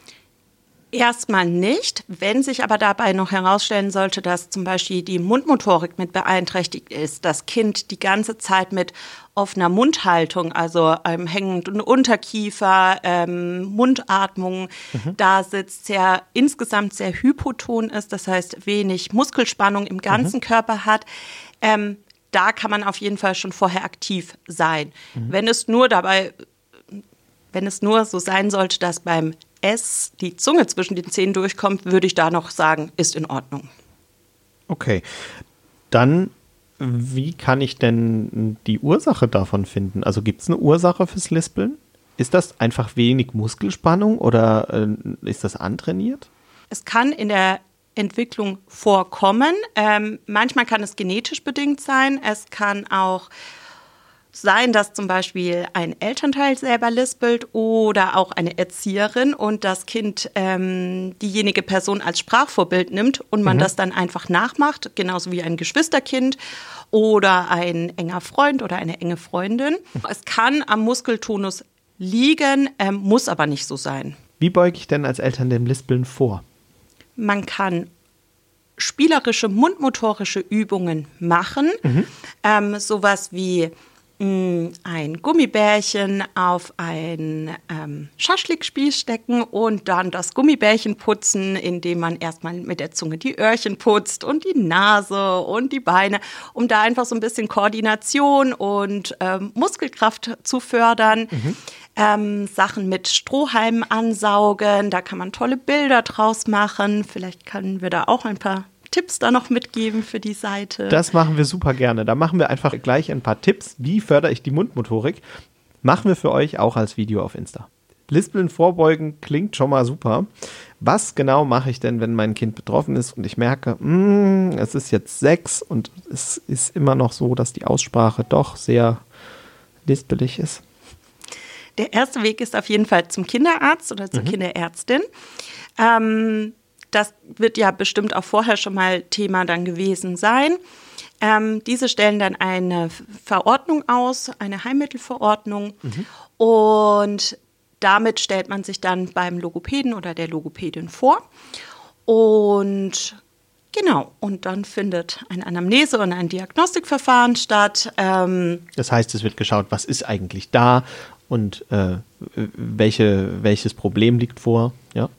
Erstmal nicht. Wenn sich aber dabei noch herausstellen sollte, dass zum Beispiel die Mundmotorik mit beeinträchtigt ist, das Kind die ganze Zeit mit offener Mundhaltung, also einem hängenden Unterkiefer, ähm, Mundatmung mhm. da sitzt, sehr insgesamt sehr hypoton ist, das heißt wenig Muskelspannung im ganzen mhm. Körper hat, ähm, da kann man auf jeden Fall schon vorher aktiv sein. Mhm. Wenn es nur dabei, wenn es nur so sein sollte, dass beim S die Zunge zwischen den Zähnen durchkommt, würde ich da noch sagen, ist in Ordnung. Okay. Dann, wie kann ich denn die Ursache davon finden? Also gibt es eine Ursache fürs Lispeln? Ist das einfach wenig Muskelspannung oder äh, ist das antrainiert? Es kann in der Entwicklung vorkommen. Ähm, manchmal kann es genetisch bedingt sein. Es kann auch sein, dass zum Beispiel ein Elternteil selber lispelt oder auch eine Erzieherin und das Kind ähm, diejenige Person als Sprachvorbild nimmt und man mhm. das dann einfach nachmacht, genauso wie ein Geschwisterkind oder ein enger Freund oder eine enge Freundin. Es kann am Muskeltonus liegen, ähm, muss aber nicht so sein. Wie beuge ich denn als Eltern dem Lispeln vor? Man kann spielerische mundmotorische Übungen machen. Mhm. Ähm, sowas wie ein Gummibärchen auf ein ähm, Schaschlikspieß stecken und dann das Gummibärchen putzen, indem man erstmal mit der Zunge die Öhrchen putzt und die Nase und die Beine, um da einfach so ein bisschen Koordination und ähm, Muskelkraft zu fördern. Mhm ähm, Sachen mit Strohhalmen ansaugen. Da kann man tolle Bilder draus machen. Vielleicht können wir da auch ein paar Tipps da noch mitgeben für die Seite. Das machen wir super gerne. Da machen wir einfach gleich ein paar Tipps. Wie fördere ich die Mundmotorik? Machen wir für euch auch als Video auf Insta. Lispeln vorbeugen klingt schon mal super. Was genau mache ich denn, wenn mein Kind betroffen ist und ich merke, mh, mm, es ist jetzt sechs und es ist immer noch so, dass die Aussprache doch sehr lispelig ist? Der erste Weg ist auf jeden Fall zum Kinderarzt oder zur mhm. Kinderärztin. Ähm, das wird ja bestimmt auch vorher schon mal Thema dann gewesen sein. Ähm, diese stellen dann eine Verordnung aus, eine Heilmittelverordnung. Mhm. Und damit stellt man sich dann beim Logopäden oder der Logopädin vor. Und Genau, und dann findet eine Anamnese und ein Diagnostikverfahren statt. Ähm das heißt, es wird geschaut, was ist eigentlich da und äh, welche, welches Problem liegt vor. Ja?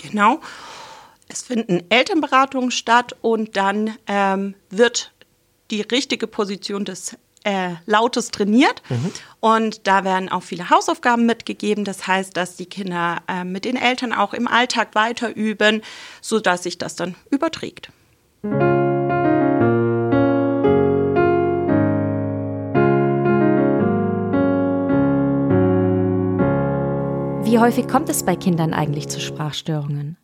Genau. Es finden Elternberatungen statt und dann ähm, wird die richtige Position des äh, Lautes trainiert. Mhm. Und da werden auch viele Hausaufgaben mitgegeben. Das heißt, dass die Kinder äh, mit den Eltern auch im Alltag weiter üben, sodass sich das dann überträgt. Wie häufig kommt es bei Kindern eigentlich zu Sprachstörungen?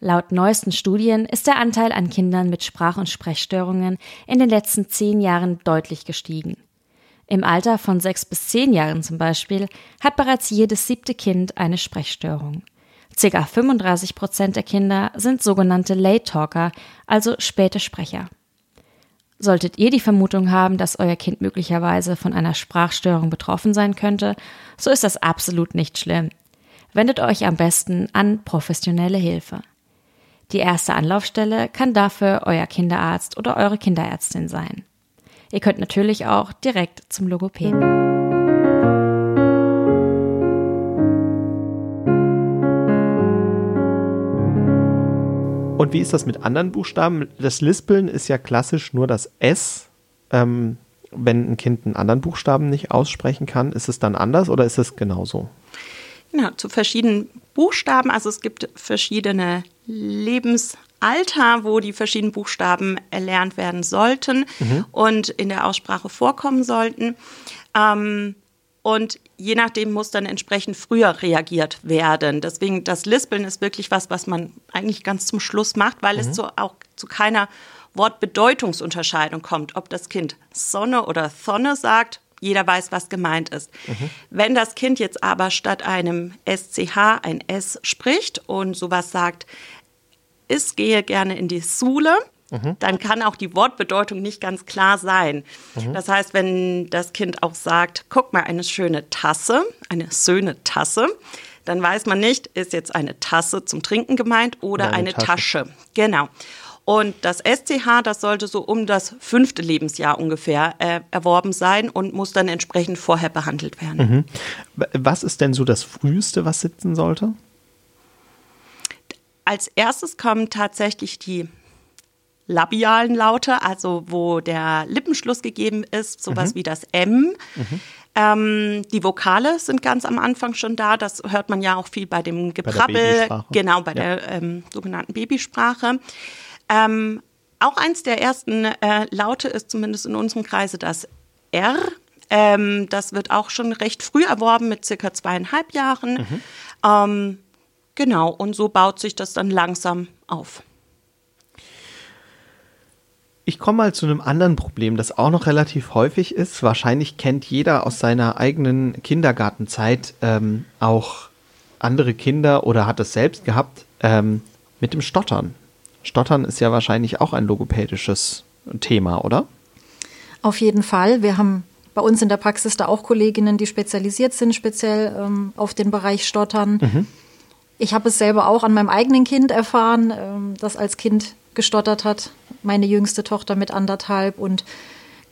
Laut neuesten Studien ist der Anteil an Kindern mit Sprach- und Sprechstörungen in den letzten zehn Jahren deutlich gestiegen. Im Alter von sechs bis zehn Jahren zum Beispiel hat bereits jedes siebte Kind eine Sprechstörung. Circa 35 Prozent der Kinder sind sogenannte Late Talker, also späte Sprecher. Solltet ihr die Vermutung haben, dass euer Kind möglicherweise von einer Sprachstörung betroffen sein könnte, so ist das absolut nicht schlimm. Wendet euch am besten an professionelle Hilfe. Die erste Anlaufstelle kann dafür euer Kinderarzt oder eure Kinderärztin sein. Ihr könnt natürlich auch direkt zum Logopäden. Und wie ist das mit anderen Buchstaben? Das Lispeln ist ja klassisch nur das S. Ähm, wenn ein Kind einen anderen Buchstaben nicht aussprechen kann, ist es dann anders oder ist es genauso? Genau, zu verschiedenen Buchstaben. Also es gibt verschiedene Lebensalter, wo die verschiedenen Buchstaben erlernt werden sollten mhm. und in der Aussprache vorkommen sollten. Ähm, und je nachdem muss dann entsprechend früher reagiert werden. Deswegen das Lispeln ist wirklich was, was man eigentlich ganz zum Schluss macht, weil mhm. es zu, auch zu keiner Wortbedeutungsunterscheidung kommt, ob das Kind Sonne oder Sonne sagt. Jeder weiß, was gemeint ist. Mhm. Wenn das Kind jetzt aber statt einem SCH ein S spricht und sowas sagt, es gehe gerne in die Sule, mhm. dann kann auch die Wortbedeutung nicht ganz klar sein. Mhm. Das heißt, wenn das Kind auch sagt, guck mal, eine schöne Tasse, eine schöne Tasse, dann weiß man nicht, ist jetzt eine Tasse zum Trinken gemeint oder, oder eine, eine Tasche. Tasche. Genau. Und das SCH, das sollte so um das fünfte Lebensjahr ungefähr äh, erworben sein und muss dann entsprechend vorher behandelt werden. Mhm. Was ist denn so das Früheste, was sitzen sollte? Als erstes kommen tatsächlich die labialen Laute, also wo der Lippenschluss gegeben ist, sowas mhm. wie das M. Mhm. Ähm, die Vokale sind ganz am Anfang schon da. Das hört man ja auch viel bei dem Geprabbel, bei genau bei ja. der ähm, sogenannten Babysprache. Ähm, auch eins der ersten äh, Laute ist zumindest in unserem Kreise das R. Ähm, das wird auch schon recht früh erworben mit circa zweieinhalb Jahren. Mhm. Ähm, genau, und so baut sich das dann langsam auf. Ich komme mal zu einem anderen Problem, das auch noch relativ häufig ist. Wahrscheinlich kennt jeder aus seiner eigenen Kindergartenzeit ähm, auch andere Kinder oder hat es selbst gehabt ähm, mit dem Stottern. Stottern ist ja wahrscheinlich auch ein logopädisches Thema, oder? Auf jeden Fall. Wir haben bei uns in der Praxis da auch Kolleginnen, die spezialisiert sind, speziell ähm, auf den Bereich Stottern. Mhm. Ich habe es selber auch an meinem eigenen Kind erfahren, ähm, das als Kind gestottert hat. Meine jüngste Tochter mit anderthalb und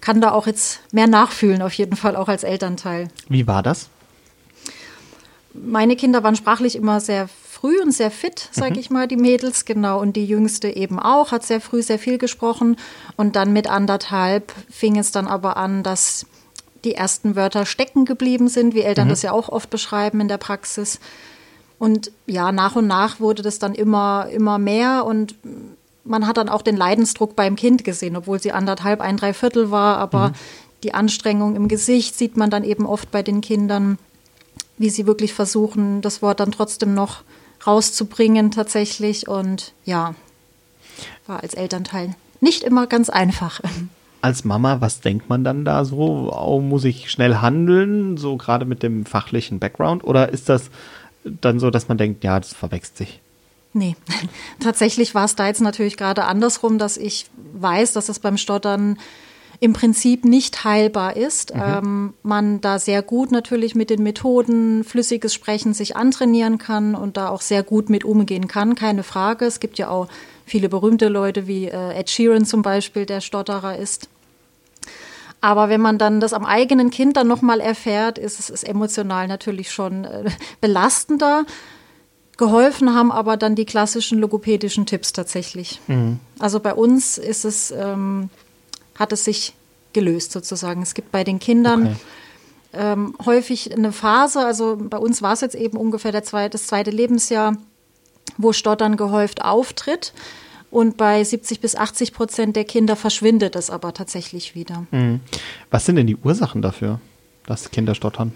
kann da auch jetzt mehr nachfühlen, auf jeden Fall auch als Elternteil. Wie war das? Meine Kinder waren sprachlich immer sehr früh und sehr fit, sage mhm. ich mal, die Mädels, genau. Und die jüngste eben auch, hat sehr früh sehr viel gesprochen. Und dann mit anderthalb fing es dann aber an, dass die ersten Wörter stecken geblieben sind, wie Eltern mhm. das ja auch oft beschreiben in der Praxis. Und ja, nach und nach wurde das dann immer, immer mehr und man hat dann auch den Leidensdruck beim Kind gesehen, obwohl sie anderthalb, ein Dreiviertel war, aber mhm. die Anstrengung im Gesicht sieht man dann eben oft bei den Kindern, wie sie wirklich versuchen, das Wort dann trotzdem noch rauszubringen tatsächlich. Und ja, war als Elternteil nicht immer ganz einfach. Als Mama, was denkt man dann da so? Oh, muss ich schnell handeln, so gerade mit dem fachlichen Background? Oder ist das dann so, dass man denkt, ja, das verwechselt sich? Nee, tatsächlich war es da jetzt natürlich gerade andersrum, dass ich weiß, dass es beim Stottern im Prinzip nicht heilbar ist. Mhm. Ähm, man da sehr gut natürlich mit den Methoden flüssiges Sprechen sich antrainieren kann und da auch sehr gut mit umgehen kann, keine Frage. Es gibt ja auch viele berühmte Leute wie äh, Ed Sheeran zum Beispiel, der Stotterer ist. Aber wenn man dann das am eigenen Kind dann nochmal erfährt, ist es ist emotional natürlich schon äh, belastender. Geholfen haben aber dann die klassischen logopädischen Tipps tatsächlich. Mhm. Also bei uns ist es ähm, hat es sich gelöst sozusagen. Es gibt bei den Kindern okay. ähm, häufig eine Phase, also bei uns war es jetzt eben ungefähr der zweite, das zweite Lebensjahr, wo Stottern gehäuft auftritt. Und bei 70 bis 80 Prozent der Kinder verschwindet es aber tatsächlich wieder. Mhm. Was sind denn die Ursachen dafür, dass Kinder stottern?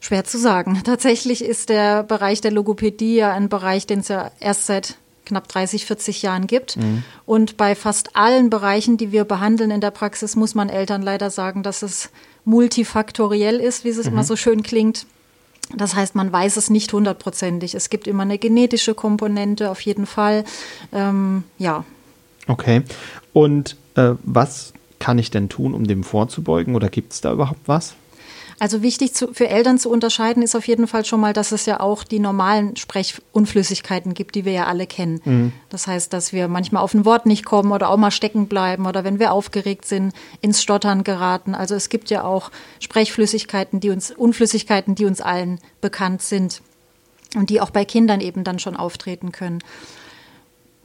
Schwer zu sagen. Tatsächlich ist der Bereich der Logopädie ja ein Bereich, den es ja erst seit knapp 30, 40 Jahren gibt. Mhm. Und bei fast allen Bereichen, die wir behandeln in der Praxis, muss man Eltern leider sagen, dass es multifaktoriell ist, wie es mhm. immer so schön klingt. Das heißt, man weiß es nicht hundertprozentig. Es gibt immer eine genetische Komponente, auf jeden Fall. Ähm, ja. Okay. Und äh, was kann ich denn tun, um dem vorzubeugen? Oder gibt es da überhaupt was? Also wichtig zu, für Eltern zu unterscheiden ist auf jeden Fall schon mal, dass es ja auch die normalen Sprechunflüssigkeiten gibt, die wir ja alle kennen. Mhm. Das heißt, dass wir manchmal auf ein Wort nicht kommen oder auch mal stecken bleiben oder wenn wir aufgeregt sind, ins Stottern geraten. Also es gibt ja auch Sprechflüssigkeiten, die uns, Unflüssigkeiten, die uns allen bekannt sind und die auch bei Kindern eben dann schon auftreten können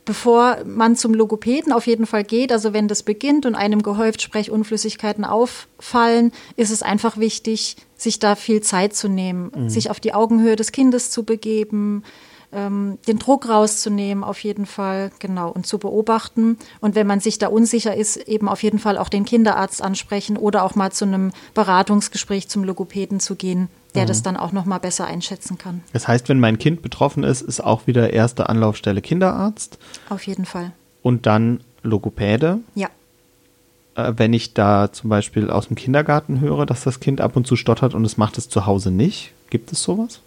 bevor man zum Logopäden auf jeden Fall geht, also wenn das beginnt und einem gehäuft Sprechunflüssigkeiten auffallen, ist es einfach wichtig, sich da viel Zeit zu nehmen, mhm. sich auf die Augenhöhe des Kindes zu begeben, ähm, den Druck rauszunehmen, auf jeden Fall, genau, und zu beobachten. Und wenn man sich da unsicher ist, eben auf jeden Fall auch den Kinderarzt ansprechen oder auch mal zu einem Beratungsgespräch zum Logopäden zu gehen, der mhm. das dann auch noch mal besser einschätzen kann. Das heißt, wenn mein Kind betroffen ist, ist auch wieder erste Anlaufstelle Kinderarzt. Auf jeden Fall. Und dann Logopäde. Ja. Äh, wenn ich da zum Beispiel aus dem Kindergarten höre, dass das Kind ab und zu stottert und es macht es zu Hause nicht, gibt es sowas?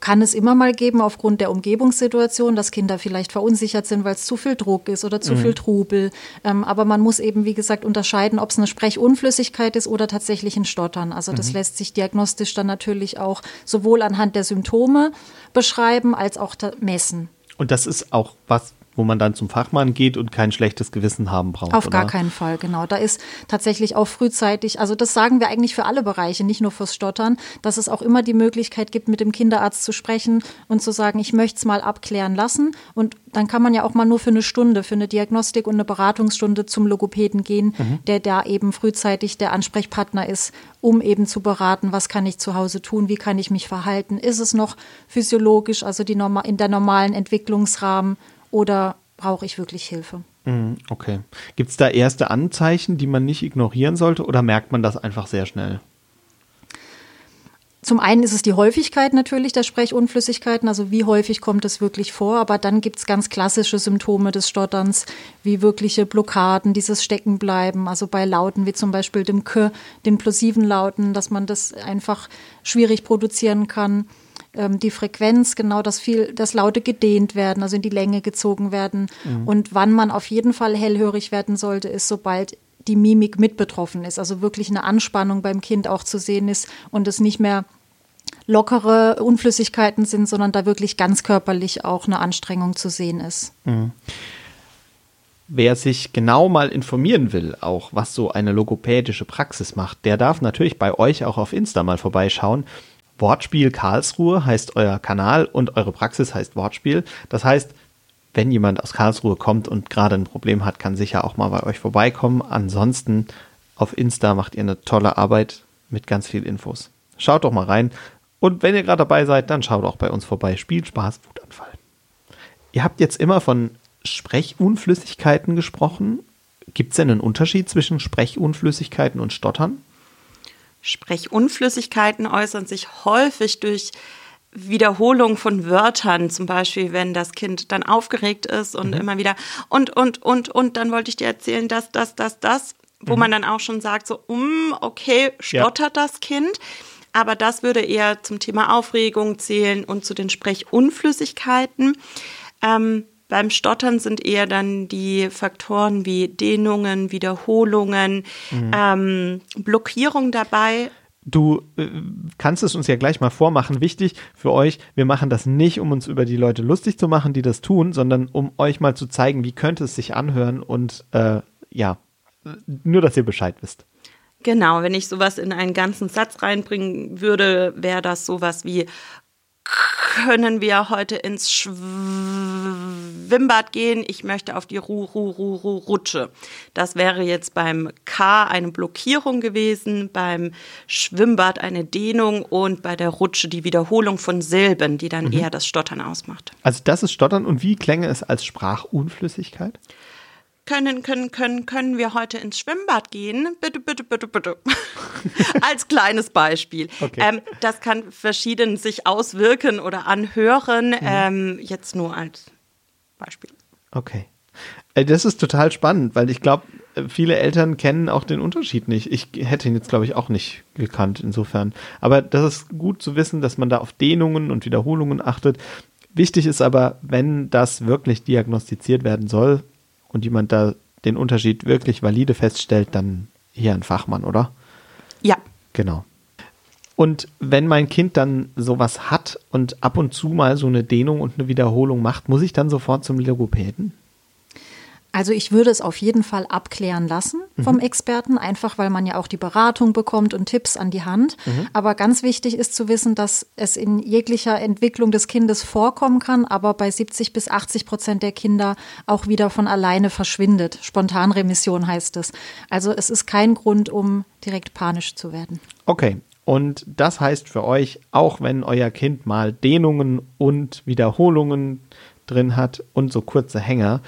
Kann es immer mal geben aufgrund der Umgebungssituation, dass Kinder vielleicht verunsichert sind, weil es zu viel Druck ist oder zu mhm. viel Trubel. Ähm, aber man muss eben, wie gesagt, unterscheiden, ob es eine Sprechunflüssigkeit ist oder tatsächlich ein Stottern. Also das mhm. lässt sich diagnostisch dann natürlich auch sowohl anhand der Symptome beschreiben als auch messen. Und das ist auch was, wo man dann zum Fachmann geht und kein schlechtes Gewissen haben braucht. Auf oder? gar keinen Fall, genau. Da ist tatsächlich auch frühzeitig, also das sagen wir eigentlich für alle Bereiche, nicht nur fürs Stottern, dass es auch immer die Möglichkeit gibt, mit dem Kinderarzt zu sprechen und zu sagen, ich möchte es mal abklären lassen. Und dann kann man ja auch mal nur für eine Stunde, für eine Diagnostik und eine Beratungsstunde zum Logopäden gehen, mhm. der da eben frühzeitig der Ansprechpartner ist, um eben zu beraten, was kann ich zu Hause tun, wie kann ich mich verhalten, ist es noch physiologisch, also die in der normalen Entwicklungsrahmen oder brauche ich wirklich Hilfe? Mhm, okay. Gibt es da erste Anzeichen, die man nicht ignorieren sollte oder merkt man das einfach sehr schnell? Zum einen ist es die Häufigkeit natürlich der Sprechunflüssigkeiten, also wie häufig kommt es wirklich vor, aber dann gibt es ganz klassische Symptome des Stotterns, wie wirkliche Blockaden, dieses Steckenbleiben, also bei Lauten wie zum Beispiel dem K, den plosiven Lauten, dass man das einfach schwierig produzieren kann ähm, die Frequenz, genau, dass viel, dass Laute gedehnt werden, also in die Länge gezogen werden. Mhm. Und wann man auf jeden Fall hellhörig werden sollte, ist, sobald die Mimik mit betroffen ist, also wirklich eine Anspannung beim Kind auch zu sehen ist und es nicht mehr lockere Unflüssigkeiten sind, sondern da wirklich ganz körperlich auch eine Anstrengung zu sehen ist. Mhm. Wer sich genau mal informieren will, auch was so eine logopädische Praxis macht, der darf natürlich bei euch auch auf Insta mal vorbeischauen. Wortspiel Karlsruhe heißt euer Kanal und eure Praxis heißt Wortspiel. Das heißt, wenn jemand aus Karlsruhe kommt und gerade ein Problem hat, kann sicher auch mal bei euch vorbeikommen. Ansonsten auf Insta macht ihr eine tolle Arbeit mit ganz viel Infos. Schaut doch mal rein. Und wenn ihr gerade dabei seid, dann schaut auch bei uns vorbei. Spiel, Spaß, Wutanfall. Ihr habt jetzt immer von Sprechunflüssigkeiten gesprochen. Gibt es denn einen Unterschied zwischen Sprechunflüssigkeiten und Stottern? Sprechunflüssigkeiten äußern sich häufig durch Wiederholung von Wörtern, zum Beispiel, wenn das Kind dann aufgeregt ist und mhm. immer wieder und, und, und, und, dann wollte ich dir erzählen, dass das, das, das, wo mhm. man dann auch schon sagt, so, um, okay, stottert ja. das Kind. Aber das würde eher zum Thema Aufregung zählen und zu den Sprechunflüssigkeiten. Ähm, beim Stottern sind eher dann die Faktoren wie Dehnungen, Wiederholungen, mhm. ähm, Blockierung dabei. Du äh, kannst es uns ja gleich mal vormachen. Wichtig für euch, wir machen das nicht, um uns über die Leute lustig zu machen, die das tun, sondern um euch mal zu zeigen, wie könnte es sich anhören und äh, ja, nur, dass ihr Bescheid wisst. Genau, wenn ich sowas in einen ganzen Satz reinbringen würde, wäre das sowas wie können wir heute ins Schwimmbad gehen? Ich möchte auf die Ru Ru Ru Ru Rutsche. Das wäre jetzt beim K eine Blockierung gewesen, beim Schwimmbad eine Dehnung und bei der Rutsche die Wiederholung von Silben, die dann mhm. eher das Stottern ausmacht. Also das ist Stottern und wie klänge es als Sprachunflüssigkeit? Können, können, können, können wir heute ins Schwimmbad gehen? Bitte, bitte, bitte, bitte. als kleines Beispiel. Okay. Ähm, das kann verschieden sich auswirken oder anhören. Mhm. Ähm, jetzt nur als Beispiel. Okay. Äh, das ist total spannend, weil ich glaube, viele Eltern kennen auch den Unterschied nicht. Ich hätte ihn jetzt, glaube ich, auch nicht gekannt, insofern. Aber das ist gut zu wissen, dass man da auf Dehnungen und Wiederholungen achtet. Wichtig ist aber, wenn das wirklich diagnostiziert werden soll, und jemand da den Unterschied wirklich valide feststellt, dann hier ein Fachmann, oder? Ja. Genau. Und wenn mein Kind dann sowas hat und ab und zu mal so eine Dehnung und eine Wiederholung macht, muss ich dann sofort zum Logopäden? Also ich würde es auf jeden Fall abklären lassen vom mhm. Experten, einfach weil man ja auch die Beratung bekommt und Tipps an die Hand. Mhm. Aber ganz wichtig ist zu wissen, dass es in jeglicher Entwicklung des Kindes vorkommen kann, aber bei 70 bis 80 Prozent der Kinder auch wieder von alleine verschwindet. Spontanremission heißt es. Also es ist kein Grund, um direkt panisch zu werden. Okay. Und das heißt für euch, auch wenn euer Kind mal Dehnungen und Wiederholungen drin hat und so kurze Hänger,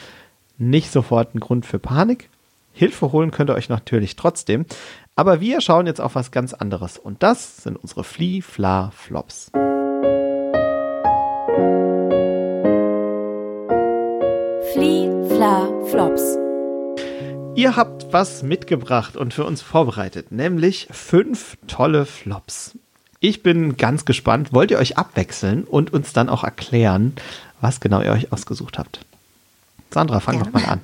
nicht sofort ein Grund für Panik. Hilfe holen könnt ihr euch natürlich trotzdem. Aber wir schauen jetzt auf was ganz anderes. Und das sind unsere Flee-Fla-Flops. Flee-Fla-Flops. Ihr habt was mitgebracht und für uns vorbereitet, nämlich fünf tolle Flops. Ich bin ganz gespannt. Wollt ihr euch abwechseln und uns dann auch erklären, was genau ihr euch ausgesucht habt? Sandra, fang doch mal an.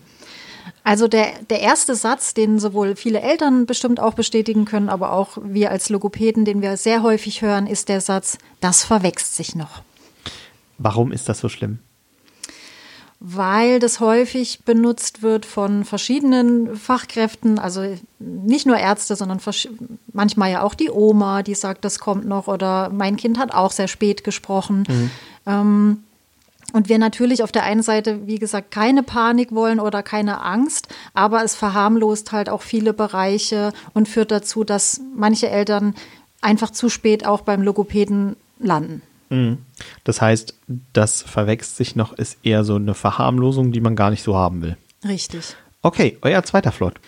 Also der, der erste Satz, den sowohl viele Eltern bestimmt auch bestätigen können, aber auch wir als Logopäden, den wir sehr häufig hören, ist der Satz, das verwächst sich noch. Warum ist das so schlimm? weil das häufig benutzt wird von verschiedenen Fachkräften, also nicht nur Ärzte, sondern manchmal ja auch die Oma, die sagt, das kommt noch, oder mein Kind hat auch sehr spät gesprochen. Mhm. Ähm, und wir natürlich auf der einen Seite, wie gesagt, keine Panik wollen oder keine Angst, aber es verharmlost halt auch viele Bereiche und führt dazu, dass manche Eltern einfach zu spät auch beim Logopäden landen. Mhm. Das heißt, das verwechselt sich noch, ist eher so eine Verharmlosung, die man gar nicht so haben will. Richtig. Okay, euer zweiter Flop.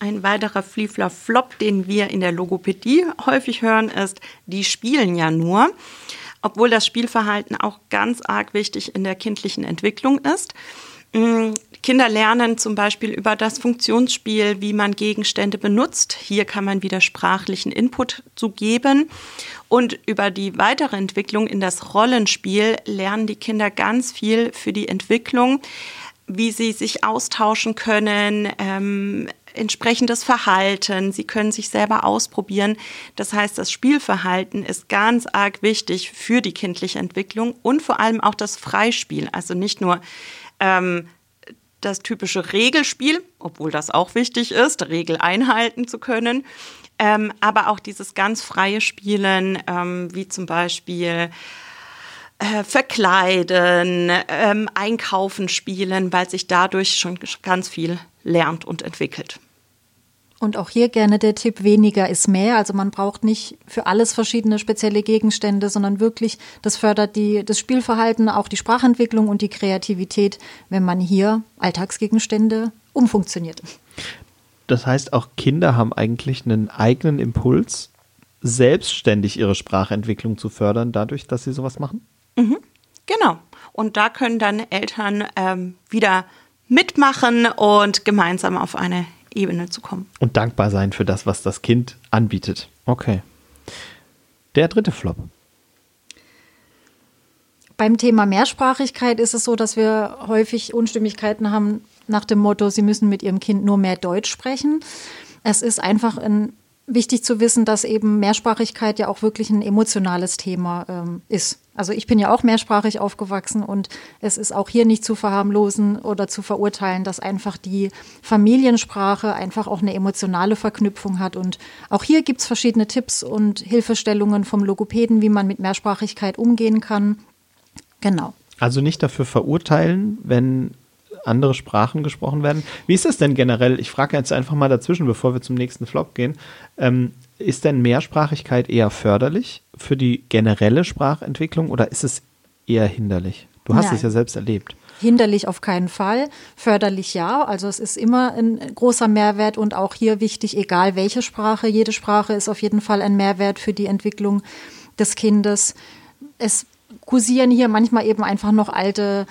Ein weiterer Fliefler-Flop, den wir in der Logopädie häufig hören, ist, die spielen ja nur. Obwohl das Spielverhalten auch ganz arg wichtig in der kindlichen Entwicklung ist. Mm, Kinder lernen zum Beispiel über das Funktionsspiel, wie man Gegenstände benutzt. Hier kann man wieder sprachlichen Input zu geben. Und über die weitere Entwicklung in das Rollenspiel lernen die Kinder ganz viel für die Entwicklung, wie sie sich austauschen können, ähm, entsprechendes Verhalten. Sie können sich selber ausprobieren. Das heißt, das Spielverhalten ist ganz arg wichtig für die kindliche Entwicklung und vor allem auch das Freispiel. Also nicht nur ähm, das typische Regelspiel, obwohl das auch wichtig ist, Regel einhalten zu können, ähm, aber auch dieses ganz freie Spielen, ähm, wie zum Beispiel äh, verkleiden, ähm, einkaufen spielen, weil sich dadurch schon ganz viel lernt und entwickelt. Und auch hier gerne der Tipp, weniger ist mehr. Also man braucht nicht für alles verschiedene spezielle Gegenstände, sondern wirklich, das fördert die, das Spielverhalten, auch die Sprachentwicklung und die Kreativität, wenn man hier Alltagsgegenstände umfunktioniert. Das heißt, auch Kinder haben eigentlich einen eigenen Impuls, selbstständig ihre Sprachentwicklung zu fördern, dadurch, dass sie sowas machen? Mhm, genau. Und da können dann Eltern ähm, wieder mitmachen und gemeinsam auf eine Ebene zu kommen. Und dankbar sein für das, was das Kind anbietet. Okay. Der dritte Flop. Beim Thema Mehrsprachigkeit ist es so, dass wir häufig Unstimmigkeiten haben nach dem Motto, Sie müssen mit Ihrem Kind nur mehr Deutsch sprechen. Es ist einfach ein wichtig zu wissen, dass eben Mehrsprachigkeit ja auch wirklich ein emotionales Thema ähm, ist. Also ich bin ja auch mehrsprachig aufgewachsen und es ist auch hier nicht zu verharmlosen oder zu verurteilen, dass einfach die Familiensprache einfach auch eine emotionale Verknüpfung hat. Und auch hier gibt es verschiedene Tipps und Hilfestellungen vom Logopäden, wie man mit Mehrsprachigkeit umgehen kann. Genau. Also nicht dafür verurteilen, wenn andere Sprachen gesprochen werden. Wie ist das denn generell? Ich frage jetzt einfach mal dazwischen, bevor wir zum nächsten Flop gehen. Ähm, ist denn Mehrsprachigkeit eher förderlich für die generelle Sprachentwicklung oder ist es eher hinderlich? Du hast Nein. es ja selbst erlebt. Hinderlich auf keinen Fall, förderlich ja. Also es ist immer ein großer Mehrwert und auch hier wichtig, egal welche Sprache, jede Sprache ist auf jeden Fall ein Mehrwert für die Entwicklung des Kindes. Es kursieren hier manchmal eben einfach noch alte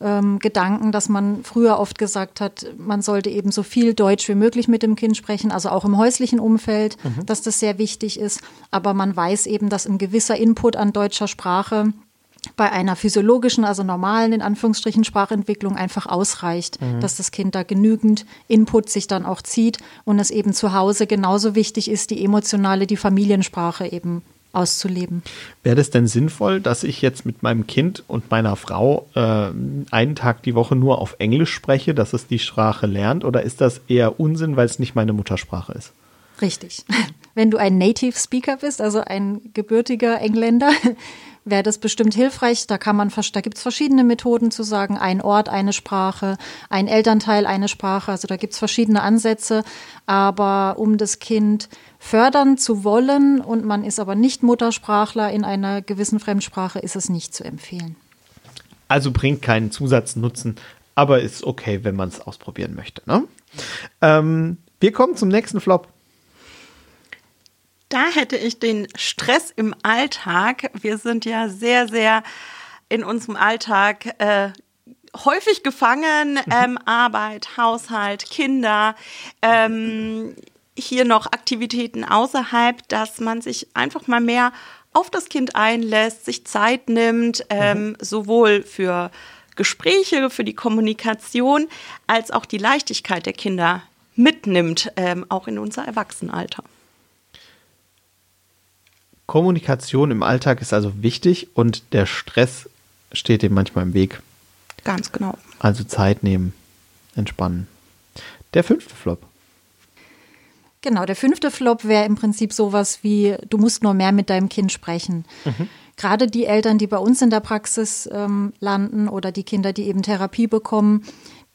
ähm, Gedanken, dass man früher oft gesagt hat, man sollte eben so viel Deutsch wie möglich mit dem Kind sprechen, also auch im häuslichen Umfeld, mhm. dass das sehr wichtig ist. Aber man weiß eben, dass ein gewisser Input an deutscher Sprache bei einer physiologischen, also normalen, in Anführungsstrichen, Sprachentwicklung einfach ausreicht, mhm. dass das Kind da genügend Input sich dann auch zieht und es eben zu Hause genauso wichtig ist, die emotionale, die Familiensprache eben auszuleben. Wäre das denn sinnvoll, dass ich jetzt mit meinem Kind und meiner Frau äh, einen Tag die Woche nur auf Englisch spreche, dass es die Sprache lernt? Oder ist das eher Unsinn, weil es nicht meine Muttersprache ist? Richtig. Wenn du ein Native Speaker bist, also ein gebürtiger Engländer, wäre das bestimmt hilfreich. Da kann man, da gibt es verschiedene Methoden zu sagen, ein Ort, eine Sprache, ein Elternteil, eine Sprache. Also da gibt es verschiedene Ansätze. Aber um das Kind fördern zu wollen und man ist aber nicht Muttersprachler in einer gewissen Fremdsprache, ist es nicht zu empfehlen. Also bringt keinen Zusatznutzen, aber ist okay, wenn man es ausprobieren möchte. Ne? Ähm, wir kommen zum nächsten Flop. Da hätte ich den Stress im Alltag. Wir sind ja sehr, sehr in unserem Alltag äh, häufig gefangen. Ähm, Arbeit, Haushalt, Kinder. Ähm, hier noch Aktivitäten außerhalb, dass man sich einfach mal mehr auf das Kind einlässt, sich Zeit nimmt, ähm, mhm. sowohl für Gespräche, für die Kommunikation, als auch die Leichtigkeit der Kinder mitnimmt, ähm, auch in unser Erwachsenenalter. Kommunikation im Alltag ist also wichtig und der Stress steht dem manchmal im Weg. Ganz genau. Also Zeit nehmen, entspannen. Der fünfte Flop. Genau, der fünfte Flop wäre im Prinzip sowas wie, du musst nur mehr mit deinem Kind sprechen. Mhm. Gerade die Eltern, die bei uns in der Praxis ähm, landen oder die Kinder, die eben Therapie bekommen,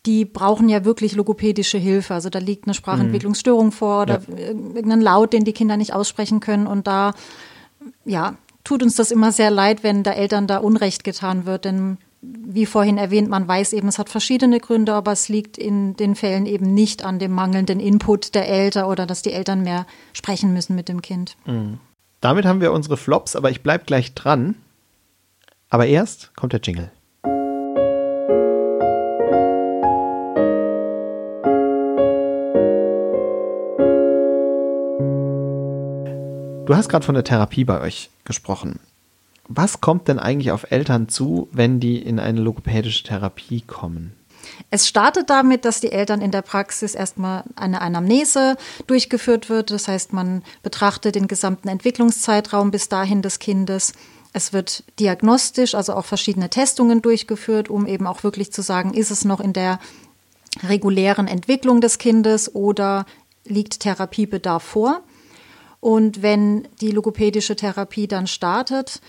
die brauchen ja wirklich logopädische Hilfe. Also da liegt eine Sprachentwicklungsstörung vor oder ja. irgendein Laut, den die Kinder nicht aussprechen können. Und da ja, tut uns das immer sehr leid, wenn der Eltern da Unrecht getan wird, denn wie vorhin erwähnt, man weiß eben, es hat verschiedene Gründe, aber es liegt in den Fällen eben nicht an dem mangelnden Input der Eltern oder dass die Eltern mehr sprechen müssen mit dem Kind. Mhm. Damit haben wir unsere Flops, aber ich bleibe gleich dran. Aber erst kommt der Jingle. Du hast gerade von der Therapie bei euch gesprochen. Was kommt denn eigentlich auf Eltern zu, wenn die in eine logopädische Therapie kommen? Es startet damit, dass die Eltern in der Praxis erstmal eine Anamnese durchgeführt wird. Das heißt, man betrachtet den gesamten Entwicklungszeitraum bis dahin des Kindes. Es wird diagnostisch, also auch verschiedene Testungen durchgeführt, um eben auch wirklich zu sagen, ist es noch in der regulären Entwicklung des Kindes oder liegt Therapiebedarf vor. Und wenn die logopädische Therapie dann startet,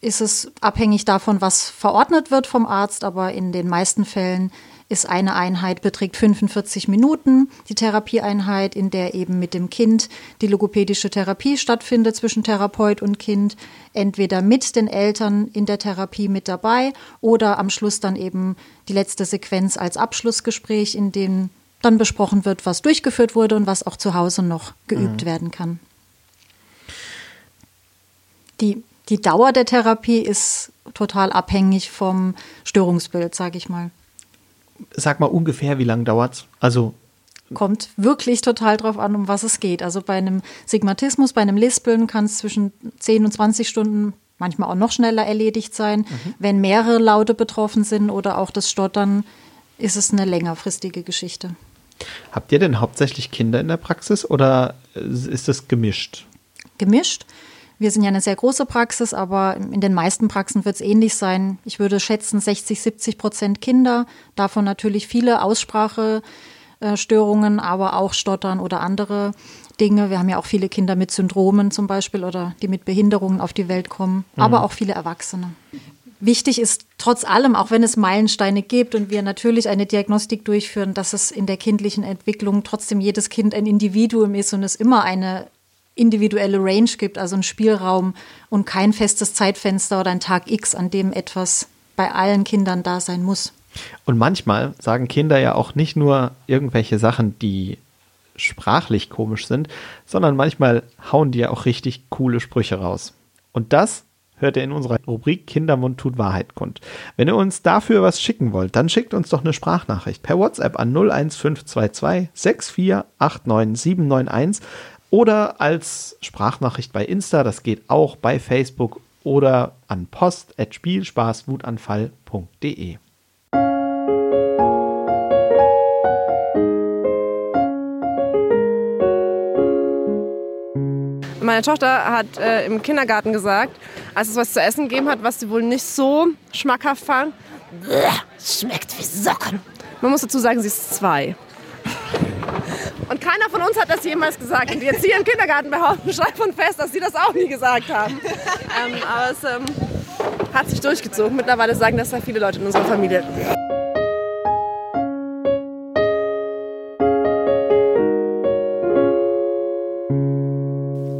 ist es abhängig davon, was verordnet wird vom Arzt, aber in den meisten Fällen ist eine Einheit beträgt 45 Minuten, die Therapieeinheit, in der eben mit dem Kind die logopädische Therapie stattfindet zwischen Therapeut und Kind, entweder mit den Eltern in der Therapie mit dabei oder am Schluss dann eben die letzte Sequenz als Abschlussgespräch, in dem dann besprochen wird, was durchgeführt wurde und was auch zu Hause noch geübt mhm. werden kann. Die, die Dauer der Therapie ist total abhängig vom Störungsbild, sage ich mal. Sag mal ungefähr, wie lange dauert es? Also kommt wirklich total drauf an, um was es geht. Also bei einem Sigmatismus, bei einem Lispeln kann es zwischen 10 und 20 Stunden, manchmal auch noch schneller erledigt sein. Mhm. Wenn mehrere Laute betroffen sind oder auch das Stottern, ist es eine längerfristige Geschichte. Habt ihr denn hauptsächlich Kinder in der Praxis oder ist das gemischt? Gemischt. Wir sind ja eine sehr große Praxis, aber in den meisten Praxen wird es ähnlich sein. Ich würde schätzen 60, 70 Prozent Kinder, davon natürlich viele Aussprachestörungen, aber auch Stottern oder andere Dinge. Wir haben ja auch viele Kinder mit Syndromen zum Beispiel oder die mit Behinderungen auf die Welt kommen, mhm. aber auch viele Erwachsene. Wichtig ist trotz allem, auch wenn es Meilensteine gibt und wir natürlich eine Diagnostik durchführen, dass es in der kindlichen Entwicklung trotzdem jedes Kind ein Individuum ist und es immer eine individuelle Range gibt, also einen Spielraum und kein festes Zeitfenster oder ein Tag X, an dem etwas bei allen Kindern da sein muss. Und manchmal sagen Kinder ja auch nicht nur irgendwelche Sachen, die sprachlich komisch sind, sondern manchmal hauen die ja auch richtig coole Sprüche raus. Und das hört ihr in unserer Rubrik Kindermund tut Wahrheit kund. Wenn ihr uns dafür was schicken wollt, dann schickt uns doch eine Sprachnachricht per WhatsApp an 01522 6489791 oder als Sprachnachricht bei Insta, das geht auch bei Facebook oder an post.spielspaßwutanfall.de. Meine Tochter hat äh, im Kindergarten gesagt, als es was zu essen gegeben hat, was sie wohl nicht so schmackhaft fand, schmeckt wie Socken. Man muss dazu sagen, sie ist zwei. Keiner von uns hat das jemals gesagt. Und jetzt hier im Kindergarten behaupten steif und fest, dass sie das auch nie gesagt haben. ähm, aber es, ähm, Hat sich durchgezogen. Mittlerweile sagen das ja viele Leute in unserer Familie.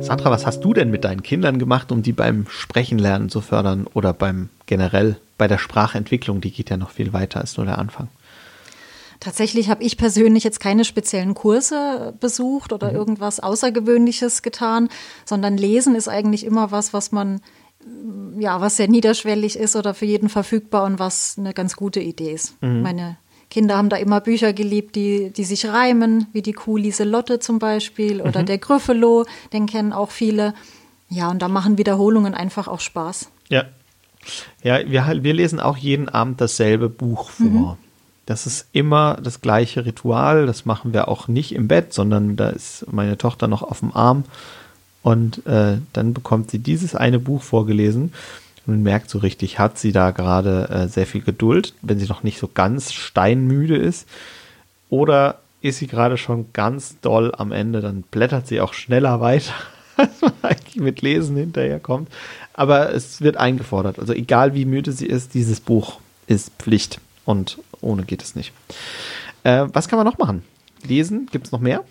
Sandra, was hast du denn mit deinen Kindern gemacht, um die beim Sprechenlernen zu fördern oder beim generell bei der Sprachentwicklung? Die geht ja noch viel weiter als nur der Anfang. Tatsächlich habe ich persönlich jetzt keine speziellen Kurse besucht oder mhm. irgendwas Außergewöhnliches getan, sondern Lesen ist eigentlich immer was, was man ja, was sehr niederschwellig ist oder für jeden verfügbar und was eine ganz gute Idee ist. Mhm. Meine Kinder haben da immer Bücher geliebt, die, die sich reimen, wie die Kuh Lieselotte zum Beispiel oder mhm. der Gryffalo, den kennen auch viele. Ja, und da machen Wiederholungen einfach auch Spaß. Ja. Ja, wir, wir lesen auch jeden Abend dasselbe Buch vor. Mhm. Das ist immer das gleiche Ritual. Das machen wir auch nicht im Bett, sondern da ist meine Tochter noch auf dem Arm und äh, dann bekommt sie dieses eine Buch vorgelesen und merkt so richtig, hat sie da gerade äh, sehr viel Geduld, wenn sie noch nicht so ganz steinmüde ist. Oder ist sie gerade schon ganz doll am Ende, dann blättert sie auch schneller weiter, als man eigentlich mit Lesen hinterherkommt. Aber es wird eingefordert. Also egal wie müde sie ist, dieses Buch ist Pflicht und ohne geht es nicht. Äh, was kann man noch machen? Lesen, gibt es noch mehr?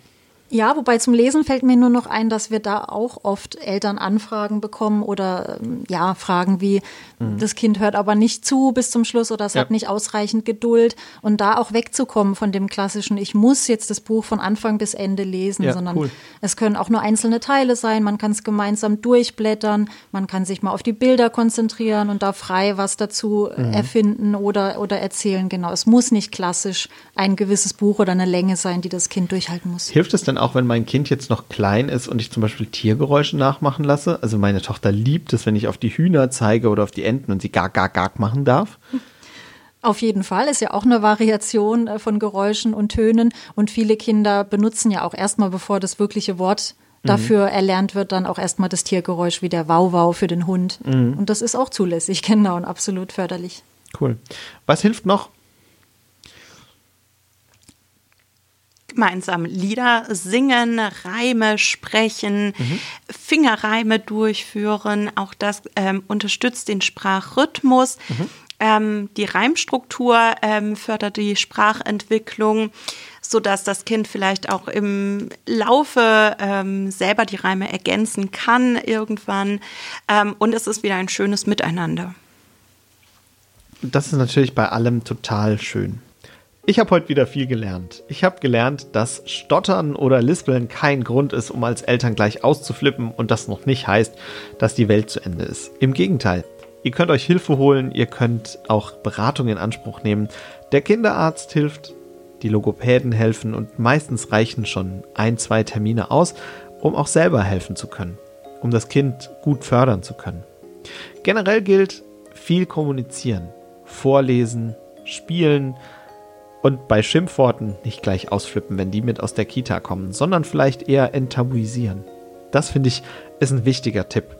Ja, wobei zum Lesen fällt mir nur noch ein, dass wir da auch oft Elternanfragen bekommen oder ähm, ja, Fragen wie, mhm. das Kind hört aber nicht zu bis zum Schluss oder es ja. hat nicht ausreichend Geduld. Und da auch wegzukommen von dem klassischen, ich muss jetzt das Buch von Anfang bis Ende lesen, ja, sondern cool. es können auch nur einzelne Teile sein, man kann es gemeinsam durchblättern, man kann sich mal auf die Bilder konzentrieren und da frei was dazu mhm. erfinden oder, oder erzählen. Genau, es muss nicht klassisch ein gewisses Buch oder eine Länge sein, die das Kind durchhalten muss. Hilft es denn auch wenn mein Kind jetzt noch klein ist und ich zum Beispiel Tiergeräusche nachmachen lasse. Also meine Tochter liebt es, wenn ich auf die Hühner zeige oder auf die Enten und sie gar, gar, gar machen darf. Auf jeden Fall ist ja auch eine Variation äh, von Geräuschen und Tönen und viele Kinder benutzen ja auch erstmal, bevor das wirkliche Wort mhm. dafür mhm. erlernt wird, dann auch erstmal das Tiergeräusch wie der Wauwau für den Hund. Mhm. Und das ist auch zulässig, genau, und absolut förderlich. Cool. Was hilft noch? Gemeinsam Lieder singen, Reime sprechen, mhm. Fingerreime durchführen. Auch das ähm, unterstützt den Sprachrhythmus. Mhm. Ähm, die Reimstruktur ähm, fördert die Sprachentwicklung, sodass das Kind vielleicht auch im Laufe ähm, selber die Reime ergänzen kann irgendwann. Ähm, und es ist wieder ein schönes Miteinander. Das ist natürlich bei allem total schön. Ich habe heute wieder viel gelernt. Ich habe gelernt, dass Stottern oder Lispeln kein Grund ist, um als Eltern gleich auszuflippen und das noch nicht heißt, dass die Welt zu Ende ist. Im Gegenteil. Ihr könnt euch Hilfe holen, ihr könnt auch Beratung in Anspruch nehmen. Der Kinderarzt hilft, die Logopäden helfen und meistens reichen schon ein, zwei Termine aus, um auch selber helfen zu können, um das Kind gut fördern zu können. Generell gilt viel kommunizieren, vorlesen, spielen, und bei Schimpfworten nicht gleich ausflippen, wenn die mit aus der Kita kommen, sondern vielleicht eher enttabuisieren. Das finde ich ist ein wichtiger Tipp.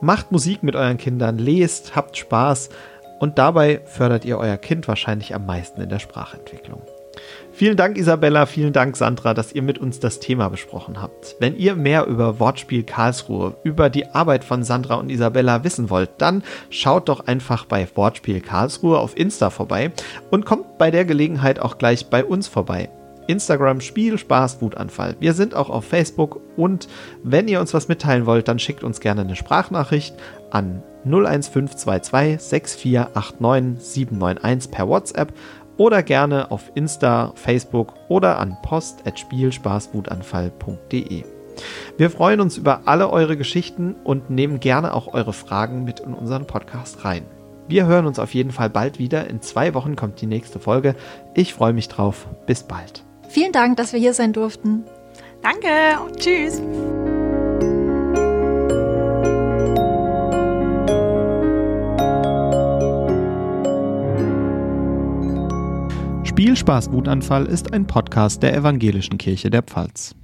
Macht Musik mit euren Kindern, lest, habt Spaß und dabei fördert ihr euer Kind wahrscheinlich am meisten in der Sprachentwicklung. Vielen Dank, Isabella, vielen Dank, Sandra, dass ihr mit uns das Thema besprochen habt. Wenn ihr mehr über Wortspiel Karlsruhe, über die Arbeit von Sandra und Isabella wissen wollt, dann schaut doch einfach bei Wortspiel Karlsruhe auf Insta vorbei und kommt bei der Gelegenheit auch gleich bei uns vorbei. Instagram Spiel, Spaß, Wutanfall. Wir sind auch auf Facebook und wenn ihr uns was mitteilen wollt, dann schickt uns gerne eine Sprachnachricht an 01522 6489 791 per WhatsApp oder gerne auf Insta, Facebook oder an post.spielspaßwutanfall.de. Wir freuen uns über alle eure Geschichten und nehmen gerne auch eure Fragen mit in unseren Podcast rein. Wir hören uns auf jeden Fall bald wieder. In zwei Wochen kommt die nächste Folge. Ich freue mich drauf. Bis bald. Vielen Dank, dass wir hier sein durften. Danke. Tschüss. Spielspaß Wutanfall ist ein Podcast der Evangelischen Kirche der Pfalz.